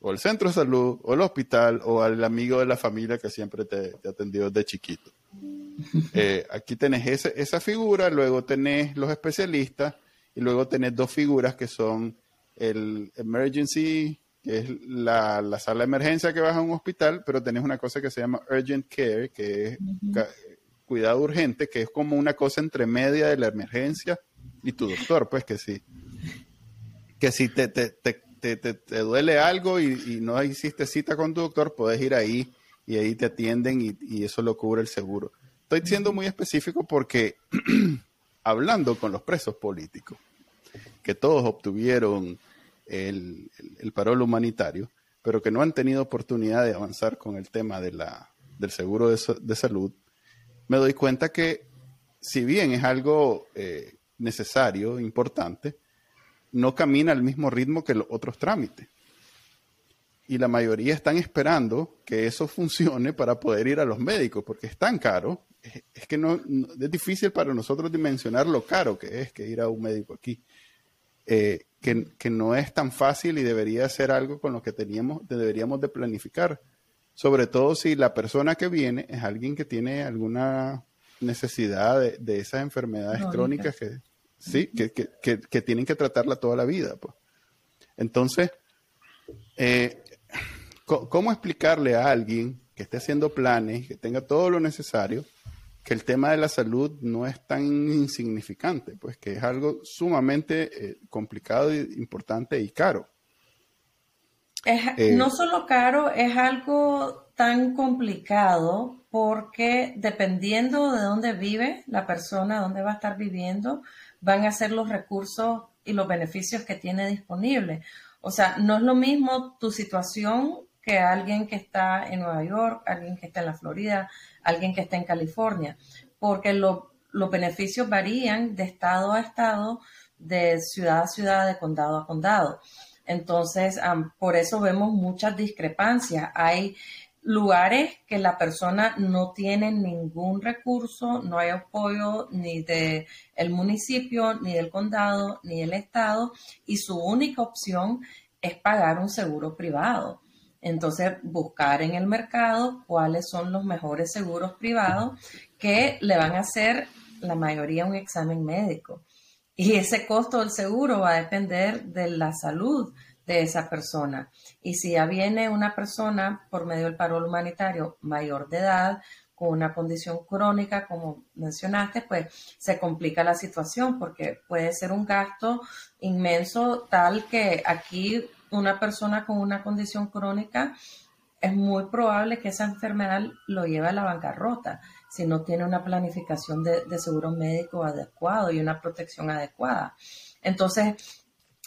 o el centro de salud, o el hospital, o al amigo de la familia que siempre te, te atendió desde chiquito. Eh, aquí tenés esa figura, luego tenés los especialistas, y luego tenés dos figuras que son el emergency, que es la, sala de emergencia que vas a un hospital, pero tenés una cosa que se llama urgent care, que es cuidado urgente, que es como una cosa entre media de la emergencia y tu doctor, pues que sí. Que si te, te, te, duele algo y, no hiciste cita con tu doctor, puedes ir ahí y ahí te atienden y, eso lo cubre el seguro. Estoy siendo muy específico porque hablando con los presos políticos, que todos obtuvieron el, el, parol humanitario, pero que no han tenido oportunidad de avanzar con el tema de la, del seguro de, salud, me doy cuenta que si bien es algo eh, necesario, importante, no camina al mismo ritmo que los otros trámites. Y la mayoría están esperando que eso funcione para poder ir a los médicos, porque es tan caro, es, que no, es difícil para nosotros dimensionar lo caro que es que ir a un médico aquí. Eh, que, no es tan fácil y debería ser algo con lo que teníamos, deberíamos de planificar. Sobre todo si la persona que viene es alguien que tiene alguna necesidad de, esas enfermedades crónicas que, ¿sí? Que, tienen que tratarla toda la vida. Pues. Entonces, eh, ¿cómo explicarle a alguien que esté haciendo planes, que tenga todo lo necesario, que el tema de la salud no es tan insignificante, pues que es algo sumamente eh, complicado, importante y caro? Eh, no solo caro, es algo tan complicado porque dependiendo de dónde vive la persona, dónde va a estar viviendo, van a ser los recursos y los beneficios que tiene disponible. O sea, no es lo mismo tu situación que alguien que está en Nueva York, alguien que está en la Florida, alguien que está en California, porque los beneficios varían de estado a estado, de ciudad a ciudad, de condado a condado. Entonces, por eso vemos muchas discrepancias. Hay lugares que la persona no tiene ningún recurso, no hay apoyo ni del el municipio, ni del condado, ni del estado, y su única opción es pagar un seguro privado. Entonces, buscar en el mercado cuáles son los mejores seguros privados que le van a hacer la mayoría un examen médico. Y ese costo del seguro va a depender de la salud de esa persona. Y si ya viene una persona por medio del parol humanitario mayor de edad, con una condición crónica, como mencionaste, pues se complica la situación porque puede ser un gasto inmenso tal que aquí una persona con una condición crónica es muy probable que esa enfermedad lo lleve a la bancarrota si no tiene una planificación de, seguro médico adecuado y una protección adecuada. Entonces,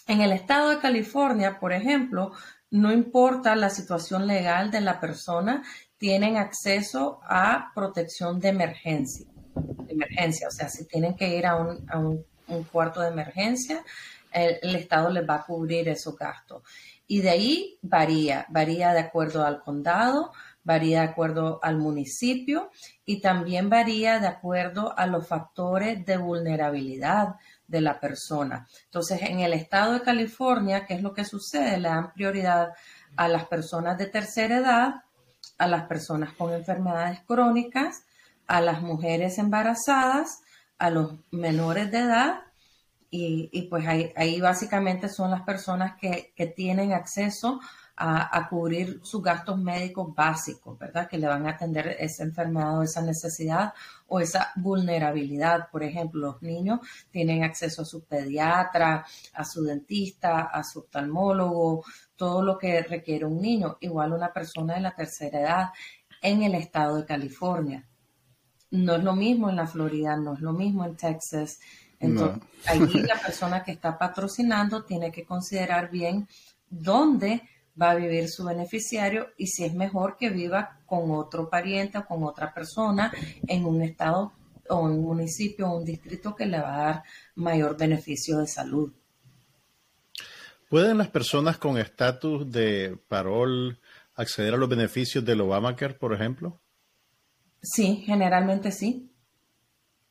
en el estado de California, por ejemplo, no importa la situación legal de la persona, tienen acceso a protección de emergencia. emergencia, o sea, si tienen que ir a un, cuarto de emergencia, el, Estado les va a cubrir esos gastos. Y de ahí varía, varía de acuerdo al condado, varía de acuerdo al municipio y también varía de acuerdo a los factores de vulnerabilidad de la persona. Entonces, en el estado de California, ¿qué es lo que sucede? Le dan prioridad a las personas de tercera edad, a las personas con enfermedades crónicas, a las mujeres embarazadas, a los menores de edad y, pues ahí, básicamente son las personas que, tienen acceso a, cubrir sus gastos médicos básicos, ¿verdad? Que le van a atender esa enfermedad o esa necesidad o esa vulnerabilidad. Por ejemplo, los niños tienen acceso a su pediatra, a su dentista, a su oftalmólogo, todo lo que requiere un niño. Igual una persona de la tercera edad en el estado de California. No es lo mismo en la Florida, no es lo mismo en Texas. Entonces, allí la persona que está patrocinando tiene que considerar bien dónde va a vivir su beneficiario y si es mejor que viva con otro pariente o con otra persona en un estado o un municipio o un distrito que le va a dar mayor beneficio de salud. ¿Pueden las personas con estatus de parol acceder a los beneficios del Obamacare, por ejemplo? Sí, generalmente sí.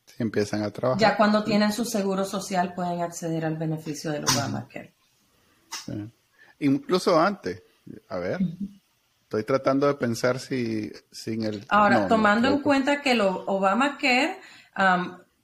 Si empiezan a trabajar. Ya cuando tienen su seguro social pueden acceder al beneficio del Obamacare. Incluso antes. A ver. Estoy tratando de pensar si sin el... Ahora, tomando en cuenta que el Obamacare,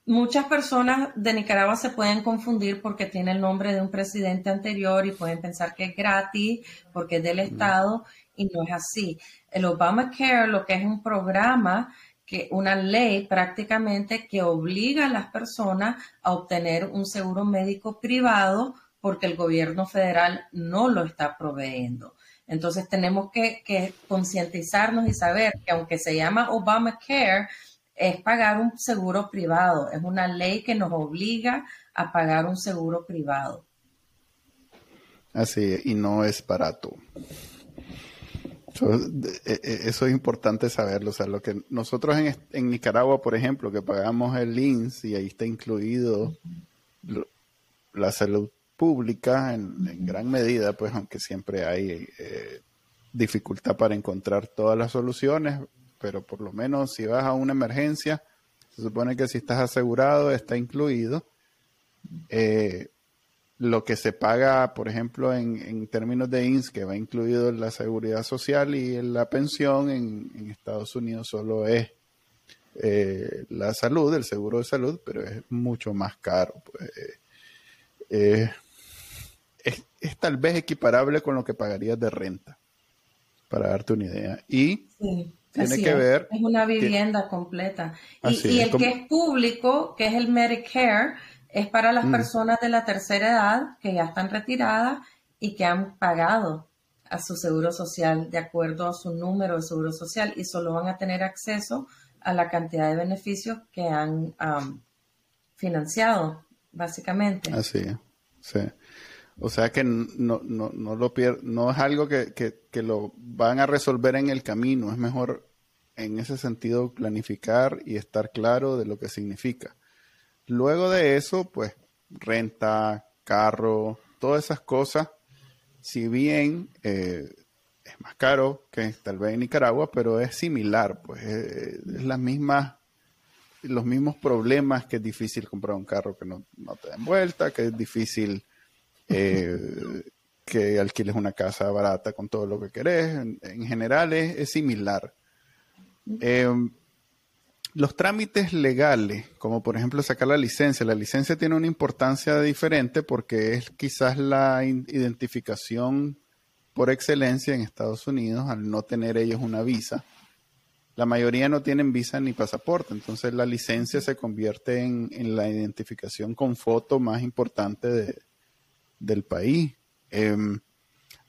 muchas personas de Nicaragua se pueden confundir porque tiene el nombre de un presidente anterior y pueden pensar que es gratis porque es del Estado y no es así. El Obamacare lo que es un programa que una ley prácticamente que obliga a las personas a obtener un seguro médico privado porque el gobierno federal no lo está proveyendo. Entonces tenemos que, concientizarnos y saber que aunque se llama Obamacare, es pagar un seguro privado. Es una ley que nos obliga a pagar un seguro privado. Así, y no es barato. E, e, eso, es importante saberlo. O sea, lo que nosotros en, Nicaragua, por ejemplo, que pagamos el INS y ahí está incluido la salud pública en, gran medida, pues aunque siempre hay eh, dificultad para encontrar todas las soluciones, pero por lo menos si vas a una emergencia, se supone que si estás asegurado está incluido. Eh, lo que se paga, por ejemplo, en, términos de INS, que va incluido en la seguridad social y en la pensión, en, Estados Unidos solo es eh, la salud, el seguro de salud, pero es mucho más caro. Pues, eh, es, tal vez equiparable con lo que pagarías de renta, para darte una idea. Y tiene que ver... Es una vivienda completa. Y, el que es público, que es el Medicare, es para las mm. personas de la tercera edad que ya están retiradas y que han pagado a su seguro social de acuerdo a su número de seguro social y solo van a tener acceso a la cantidad de beneficios que han financiado, básicamente. Así, sí. O sea que no, no, no, lo no es algo que, que, lo van a resolver en el camino, es mejor en ese sentido planificar y estar claro de lo que significa. Luego de eso, pues renta, carro, todas esas cosas, si bien eh, es más caro que tal vez en Nicaragua, pero es similar, pues eh, es, las mismas los mismos problemas que es difícil comprar un carro que no, no te den vuelta, que es difícil eh, que alquiles una casa barata con todo lo que querés. En, general es, similar. Eh, los trámites legales, como por ejemplo sacar la licencia, la licencia tiene una importancia diferente porque es quizás la identificación por excelencia en Estados Unidos al no tener ellos una visa. La mayoría no tienen visa ni pasaporte, entonces la licencia se convierte en, en la identificación con foto más importante de, del país. Em,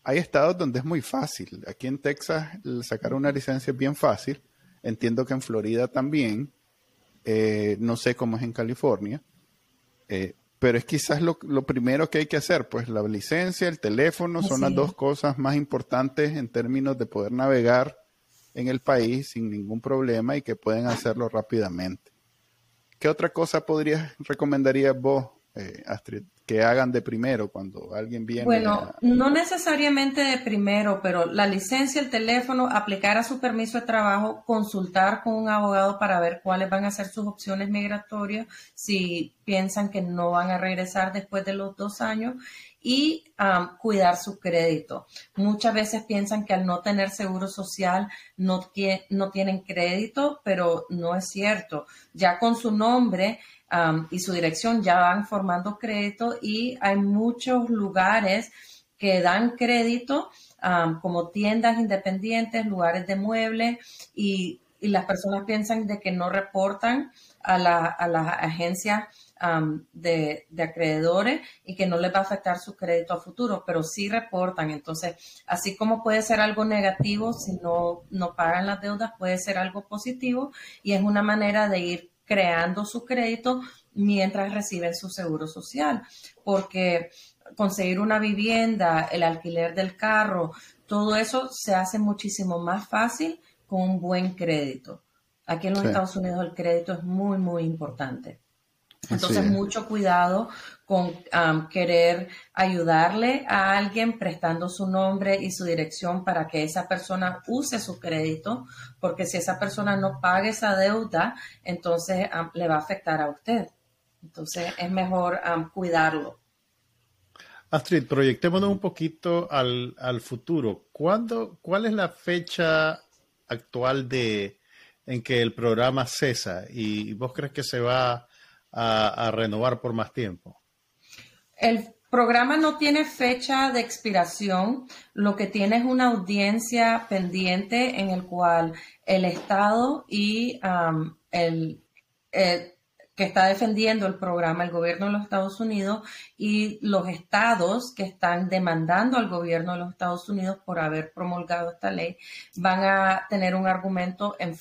hay estados donde es muy fácil. Aquí en Texas sacar una licencia es bien fácil. Entiendo que en Florida también. Eh, no sé cómo es en California. Eh, pero es quizás lo, primero que hay que hacer. Pues la licencia, el teléfono son las dos cosas más importantes en términos de poder navegar en el país sin ningún problema y que pueden hacerlo rápidamente. ¿Qué otra cosa podrías, recomendarías vos, eh, Astrid? Que hagan de primero cuando alguien viene? Bueno, no necesariamente de primero, pero la licencia, el teléfono, aplicar a su permiso de trabajo, consultar con un abogado para ver cuáles van a ser sus opciones migratorias, si piensan que no van a regresar después de los dos años y um, cuidar su crédito. Muchas veces piensan que al no tener seguro social no, no tienen crédito, pero no es cierto. Ya con su nombre Um, y su dirección ya van formando crédito y hay muchos lugares que dan crédito um, como tiendas independientes, lugares de muebles y, las personas piensan de que no reportan a, la, a las agencias um, de, de, acreedores y que no les va a afectar su crédito a futuro, pero sí reportan. Entonces, así como puede ser algo negativo si no, no pagan las deudas, puede ser algo positivo y es una manera de ir creando su crédito mientras reciben su seguro social, porque conseguir una vivienda, el alquiler del carro, todo eso se hace muchísimo más fácil con un buen crédito. Aquí en los Estados Unidos el crédito es muy, muy importante. Entonces, mucho cuidado con um, querer ayudarle a alguien prestando su nombre y su dirección para que esa persona use su crédito, porque si esa persona no paga esa deuda, entonces um, le va a afectar a usted. Entonces, es mejor um, cuidarlo. Astrid, proyectémonos un poquito al, al futuro. ¿Cuándo, ¿Cuál es la fecha actual de en que el programa cesa? ¿Y vos crees que se va a, renovar por más tiempo? El programa no tiene fecha de expiración, lo que tiene es una audiencia pendiente en el cual el Estado y el, que está defendiendo el programa, el gobierno de los Estados Unidos y los estados que están demandando al gobierno de los Estados Unidos por haber promulgado esta ley, van a tener un argumento en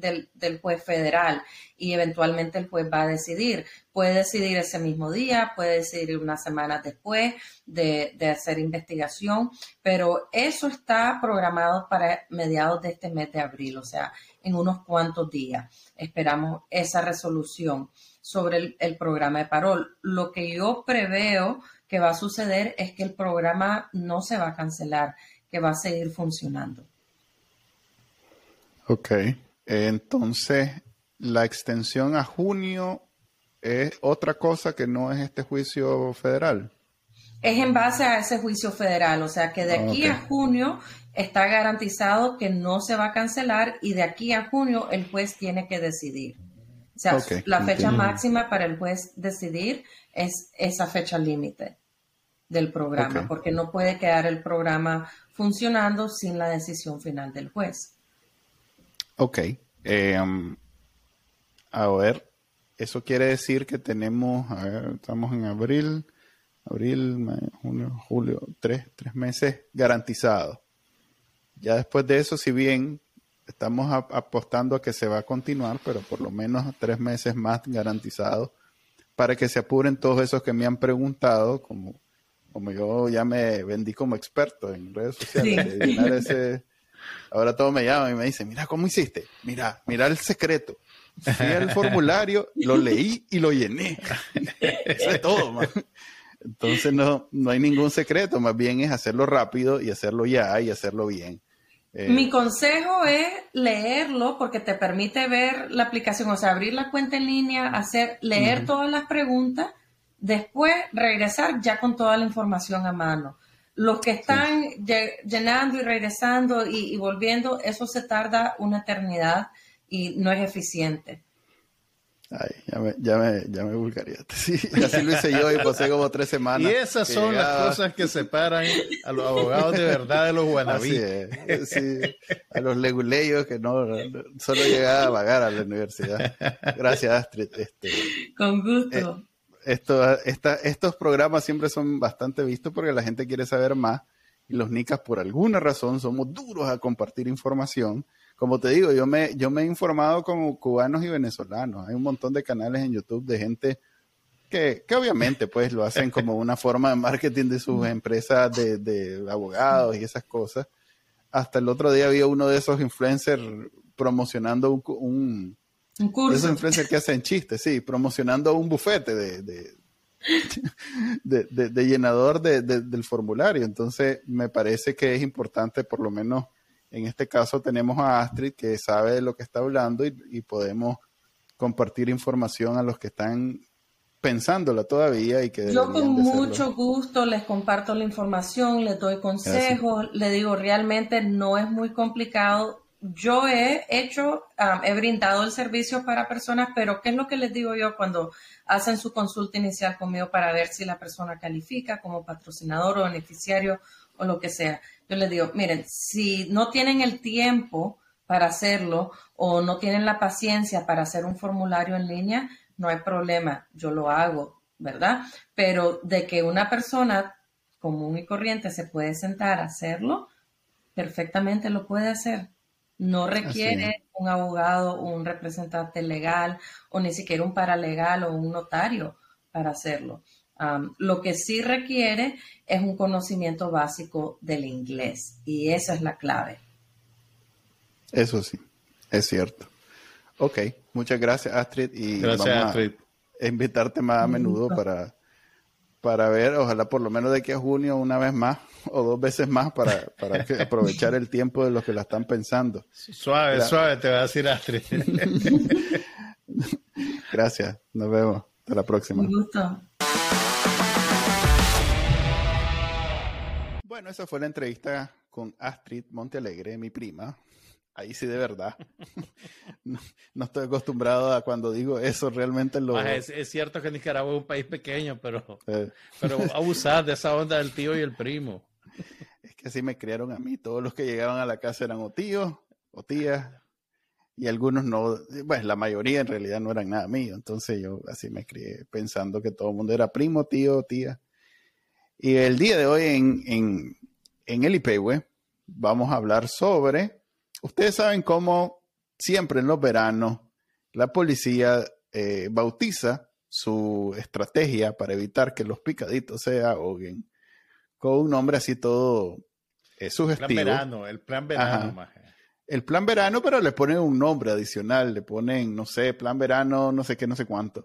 del, juez federal y eventualmente el juez va a decidir. Puede decidir ese mismo día, puede decidir unas semanas después de, hacer investigación, pero eso está programado para mediados de este mes de abril, o sea, en unos cuantos días. Esperamos esa resolución sobre el, el programa de parol. Lo que yo preveo que va a suceder es que el programa no se va a cancelar, que va a seguir funcionando. Ok. Entonces, la extensión a junio es otra cosa que no es este juicio federal. Es en base a ese juicio federal, o sea que de aquí a junio está garantizado que no se va a cancelar y de aquí a junio el juez tiene que decidir. O sea, la fecha máxima para el juez decidir es esa fecha límite del programa, porque no puede quedar el programa funcionando sin la decisión final del juez. Ok. Em, a ver, eso quiere decir que tenemos, a ver, estamos en abril, abril, junio, julio, tres, tres meses garantizados. Ya después de eso, si bien estamos apostando a que se va a continuar, pero por lo menos tres meses más garantizados para que se apuren todos esos que me han preguntado, como, como yo ya me vendí como experto en redes sociales, ese, Ahora todo me llama y me dice, mira, ¿cómo hiciste? Mira, mira el secreto. Fui al formulario, lo leí y lo llené. Eso es todo, man. Entonces no, no hay ningún secreto, más bien es hacerlo rápido y hacerlo ya y hacerlo bien. Eh, Mi consejo es leerlo porque te permite ver la aplicación, o sea, abrir la cuenta en línea, hacer, leer todas las preguntas, después regresar ya con toda la información a mano. Los que están llenando y regresando y, volviendo, eso se tarda una eternidad y no es eficiente. Ay, ya me, ya me, ya me Sí, así lo hice yo y pasé como tres semanas. Y esas son las cosas que separan a los abogados de verdad de los guanabí. Sí, a los leguleyos que no, solo llegaba a pagar a la universidad. Gracias, Astrid. Este, Con gusto. Eh, esto, estos programas siempre son bastante vistos porque la gente quiere saber más y los nicas por alguna razón somos duros a compartir información. Como te digo, yo me, yo me he informado con cubanos y venezolanos. Hay un montón de canales en YouTube de gente que, que obviamente pues lo hacen como una forma de marketing de sus empresas de, de abogados y esas cosas. Hasta el otro día había uno de esos influencers promocionando un, un curso. Esos influencers que hacen chistes, sí, promocionando un bufete de, de, llenador del formulario. Entonces, me parece que es importante, por lo menos en este caso, tenemos a Astrid que sabe de lo que está hablando y, podemos compartir información a los que están pensándola todavía y que yo con mucho gusto les comparto la información, les doy consejos, le digo realmente no es muy complicado yo he hecho, he brindado el servicio para personas, pero ¿qué es lo que les digo yo cuando hacen su consulta inicial conmigo para ver si la persona califica como patrocinador o beneficiario o lo que sea? Yo les digo, miren, si no tienen el tiempo para hacerlo o no tienen la paciencia para hacer un formulario en línea, no hay problema, yo lo hago, ¿verdad? Pero de que una persona común y corriente se puede sentar a hacerlo, perfectamente lo puede hacer. No requiere un abogado, un representante legal o ni siquiera un paralegal o un notario para hacerlo. lo que sí requiere es un conocimiento básico del inglés y esa es la clave. Eso sí, es cierto. Ok, muchas gracias Astrid y gracias, vamos a invitarte más a menudo para, para ver, ojalá por lo menos de aquí a junio una vez más o dos veces más para, para aprovechar el tiempo de los que la están pensando. Suave, suave, te va a decir Astrid. Gracias, nos vemos. Hasta la próxima. Un gusto. Bueno, esa fue la entrevista con Astrid Montealegre, mi prima. Ahí sí, de verdad. No, estoy acostumbrado a cuando digo eso, realmente lo... Es, cierto que Nicaragua es un país pequeño, pero, eh. pero abusar de esa onda del tío y el primo. Que así me criaron a mí. Todos los que llegaban a la casa eran o tíos o tías. Y algunos no, pues la mayoría en realidad no eran nada mío. Entonces yo así me crié pensando que todo el mundo era primo, tío, tía. Y el día de hoy en, en, en el IPW vamos a hablar sobre, ustedes saben cómo siempre en los veranos la policía eh, bautiza su estrategia para evitar que los picaditos se ahoguen con un nombre así todo eh, sugestivo. El plan verano, el plan verano. El plan verano, pero le ponen un nombre adicional, le ponen, no sé, plan verano, no sé qué, no sé cuánto.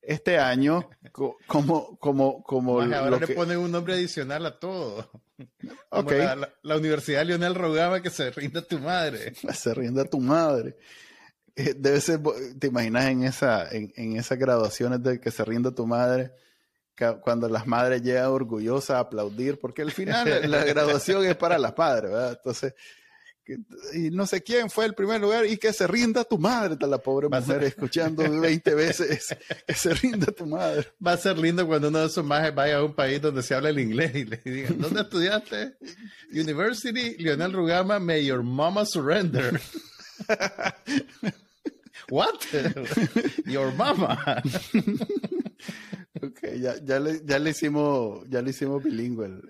Este año, como, como, como. ahora le ponen un nombre adicional a todo. Okay. La, Universidad Lionel Rogaba que se rinda tu madre. Se rinda tu madre. Eh, debe ser, te imaginas en esa, en, en esas graduaciones de que se rinda tu madre cuando las madres llegan orgullosas a aplaudir, porque al final la graduación es para las madres, ¿verdad? Entonces, y no sé quién fue el primer lugar y que se rinda tu madre, está la pobre mujer escuchando 20 veces que se rinda tu madre. Va a ser lindo cuando uno de esos majes vaya a un país donde se habla el inglés y le digan, ¿dónde estudiaste? University Lionel Rugama, may your mama surrender. What? Your mama. Ok, ya, ya, le, ya le hicimos, ya le hicimos bilingüe el,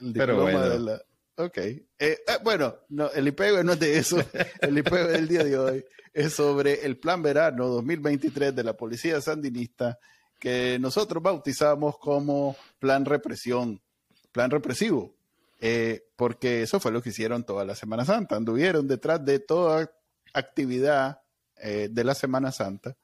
diploma de la. Ok. Eh, eh, bueno, no, el IPV no es de eso. El IPV del día de hoy es sobre el plan verano 2023 de la policía sandinista que nosotros bautizamos como plan represión, plan represivo, eh, porque eso fue lo que hicieron toda la Semana Santa. Anduvieron detrás de toda actividad de la Semana Santa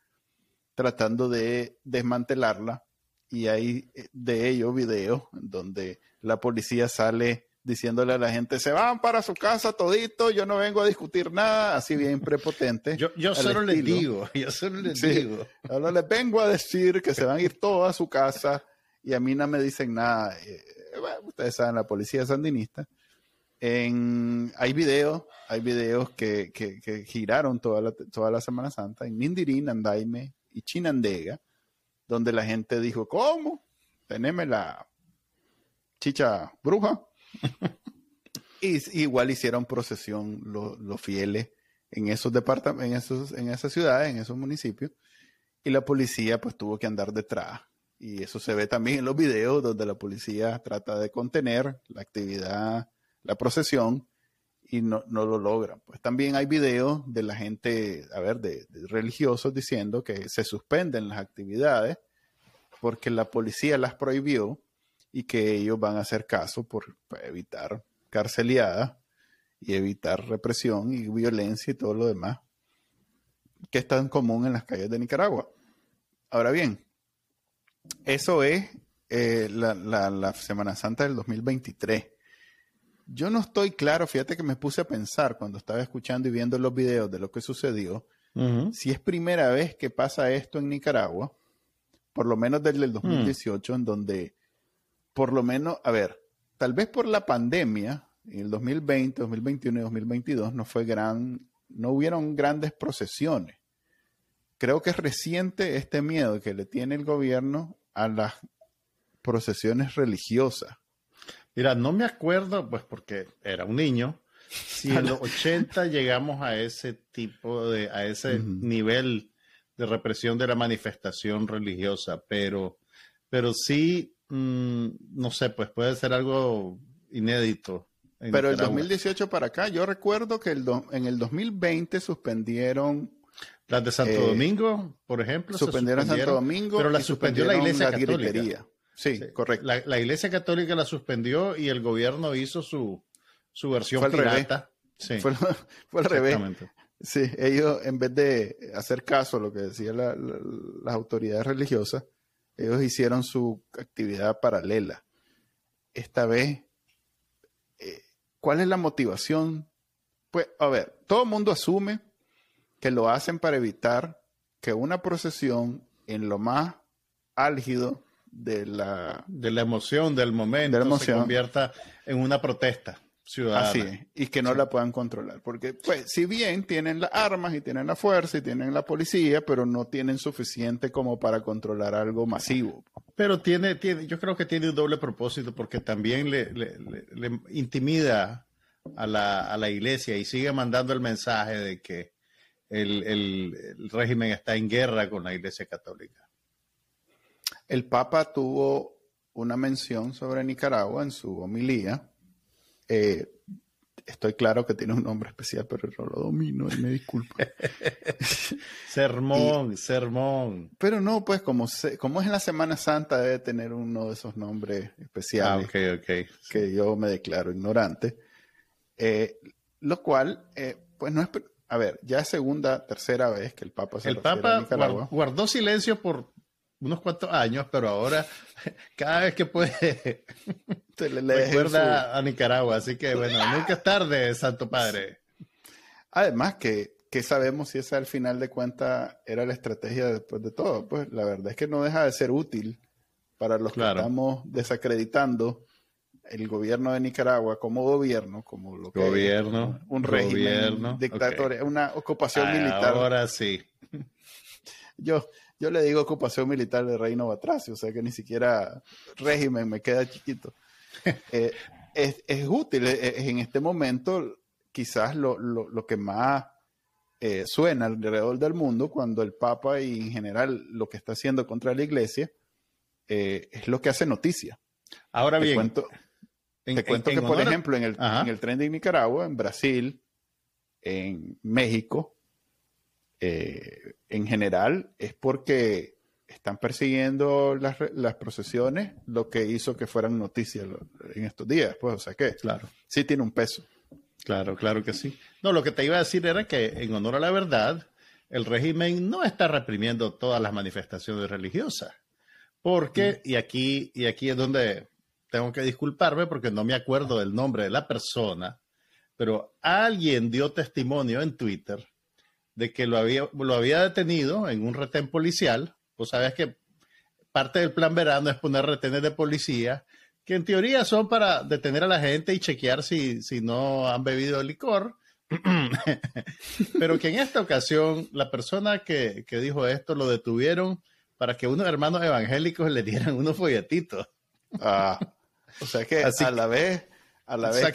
tratando de desmantelarla y hay eh, de ello videos donde la policía sale diciéndole a la gente, se van para su casa todito, yo no vengo a discutir nada, así bien prepotente. yo, yo solo les digo, yo solo les digo. Ahora les vengo a decir que se van a ir todos a su casa y a mí no me dicen nada. Eh, ustedes saben, la policía sandinista. En, hay videos, hay videos que, que, giraron toda la, toda la Semana Santa en Nindirín, Andaime y Chinandega donde la gente dijo, ¿cómo? Teneme la chicha bruja. y igual hicieron procesión los, fieles en esos departamentos, en esos, en esas ciudades, en esos municipios, y la policía pues tuvo que andar detrás. Y eso se ve también en los videos donde la policía trata de contener la actividad, la procesión, y no, no, lo logran. Pues también hay videos de la gente, a ver, de, religiosos diciendo que se suspenden las actividades porque la policía las prohibió y que ellos van a hacer caso por evitar carceliadas y evitar represión y violencia y todo lo demás que es tan común en las calles de Nicaragua. Ahora bien, Eso es eh, la, la, Semana Santa del 2023. Yo no estoy claro, fíjate que me puse a pensar cuando estaba escuchando y viendo los videos de lo que sucedió, si es primera vez que pasa esto en Nicaragua, por lo menos desde el 2018, en donde, por lo menos, a ver, tal vez por la pandemia, en el 2020, 2021 y 2022 no fue gran, no hubieron grandes procesiones. Creo que es reciente este miedo que le tiene el gobierno a las procesiones religiosas. Mira, no me acuerdo, pues porque era un niño, si en los 80 llegamos a ese tipo de, a ese nivel de represión de la manifestación religiosa, pero, pero sí, mm, no sé, pues puede ser algo inédito. Pero el 2018 para acá, yo recuerdo que el en el 2020 suspendieron las de Santo eh, Domingo, por ejemplo. Suspendieron, Santo Domingo. Pero la suspendió la Iglesia Católica. Sí, correcto. La, Iglesia Católica la suspendió y el gobierno hizo su, su versión fue pirata. Sí. Fue, fue, al revés. Sí, ellos en vez de hacer caso a lo que decían las autoridades religiosas, ellos hicieron su actividad paralela. Esta vez, eh, ¿cuál es la motivación? Pues, a ver, todo el mundo asume que lo hacen para evitar que una procesión en lo más álgido de la, de la emoción del momento se convierta en una protesta ciudadana. Así es, y que no la puedan controlar. Porque, pues, si bien tienen las armas y tienen la fuerza y tienen la policía, pero no tienen suficiente como para controlar algo masivo. Pero tiene, tiene yo creo que tiene un doble propósito porque también le, le, le, intimida a la, a la iglesia y sigue mandando el mensaje de que el, régimen está en guerra con la Iglesia Católica. El Papa tuvo una mención sobre Nicaragua en su homilía. Eh, estoy claro que tiene un nombre especial, pero no lo domino y me disculpo. sermón, sermón. Pero no, pues como, como es en la Semana Santa, debe tener uno de esos nombres especiales ah, que yo me declaro ignorante. Eh, lo cual, eh, pues no es, a ver, ya es segunda, tercera vez que el Papa se El Papa guardó silencio por unos cuantos años, pero ahora cada vez que puede se le, recuerda a Nicaragua. Así que bueno, nunca es tarde, Santo Padre. Además que, que sabemos si esa al final de cuentas era la estrategia después de todo. Pues la verdad es que no deja de ser útil para los que estamos desacreditando el gobierno de Nicaragua como gobierno, como lo que gobierno, un régimen dictatorio, una ocupación militar. Ahora sí. Yo, yo le digo ocupación militar de Reino Batracio, o sea que ni siquiera régimen me queda chiquito. Eh, es, es, útil, es, en este momento quizás lo, lo, lo que más eh, suena alrededor del mundo cuando el Papa y en general lo que está haciendo contra la Iglesia eh, es lo que hace noticia. Ahora bien, te cuento que, por ejemplo, en el, en el tren de Nicaragua, en Brasil, en México, eh, en general, es porque están persiguiendo las, las, procesiones, lo que hizo que fueran noticias en estos días. Pues, o sea que, claro. sí tiene un peso. Claro, claro que sí. No, lo que te iba a decir era que, en honor a la verdad, el régimen no está reprimiendo todas las manifestaciones religiosas. Porque, mm. y aquí, y aquí es donde tengo que disculparme porque no me acuerdo del nombre de la persona, pero alguien dio testimonio en Twitter de que lo había, lo había detenido en un retén policial. Pues sabes que parte del plan verano es poner retenes de policía, que en teoría son para detener a la gente y chequear si, si no han bebido licor. pero que en esta ocasión la persona que, que dijo esto lo detuvieron para que unos hermanos evangélicos le dieran unos folletitos. Ah. O sea que a la vez, a la vez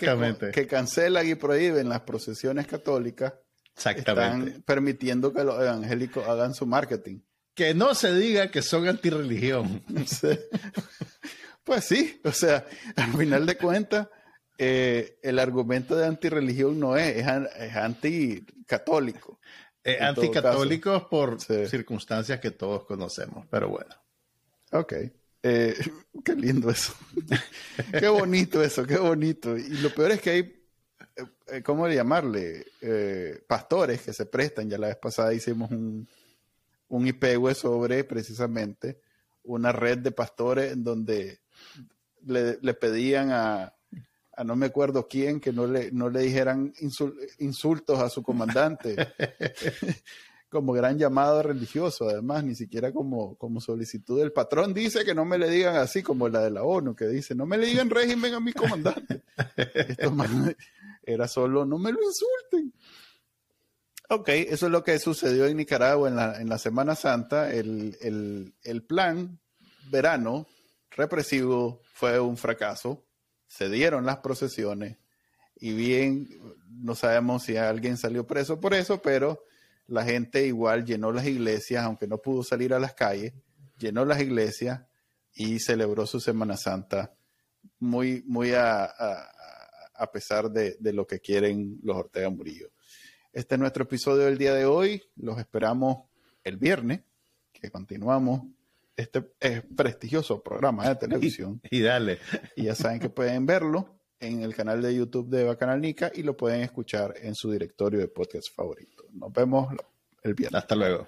que, cancelan y prohíben las procesiones católicas, están permitiendo que los evangélicos hagan su marketing. Que no se diga que son antirreligión. pues sí, o sea, al final de cuentas, eh, el argumento de antirreligión no es, es, anticatólico. Eh, anticatólicos por circunstancias que todos conocemos, pero bueno. Ok. Eh, qué lindo eso. qué bonito eso, qué bonito. Y lo peor es que hay, ¿cómo llamarle? pastores que se prestan. Ya la vez pasada hicimos un, un IPW sobre precisamente una red de pastores en donde le, pedían a, no me acuerdo quién que no le, no le dijeran insultos a su comandante. como gran llamado religioso, además, ni siquiera como, como solicitud. El patrón dice que no me le digan así, como la de la ONU, que dice, no me le digan régimen a mi comandante. Esto era solo, no me lo insulten. Ok, eso es lo que sucedió en Nicaragua en la, en la Semana Santa. El, el, el plan verano represivo fue un fracaso. Se dieron las procesiones y bien, no sabemos si alguien salió preso por eso, pero la gente igual llenó las iglesias, aunque no pudo salir a las calles, llenó las iglesias y celebró su Semana Santa muy, muy a, a, pesar de, de, lo que quieren los Ortega Murillo. Este es nuestro episodio del día de hoy. Los esperamos el viernes, que continuamos este prestigioso programa de televisión. Y, dale. Y ya saben que pueden verlo en el canal de YouTube de Bacanal Nica y lo pueden escuchar en su directorio de podcast favorito. Nos vemos el viernes. Hasta luego.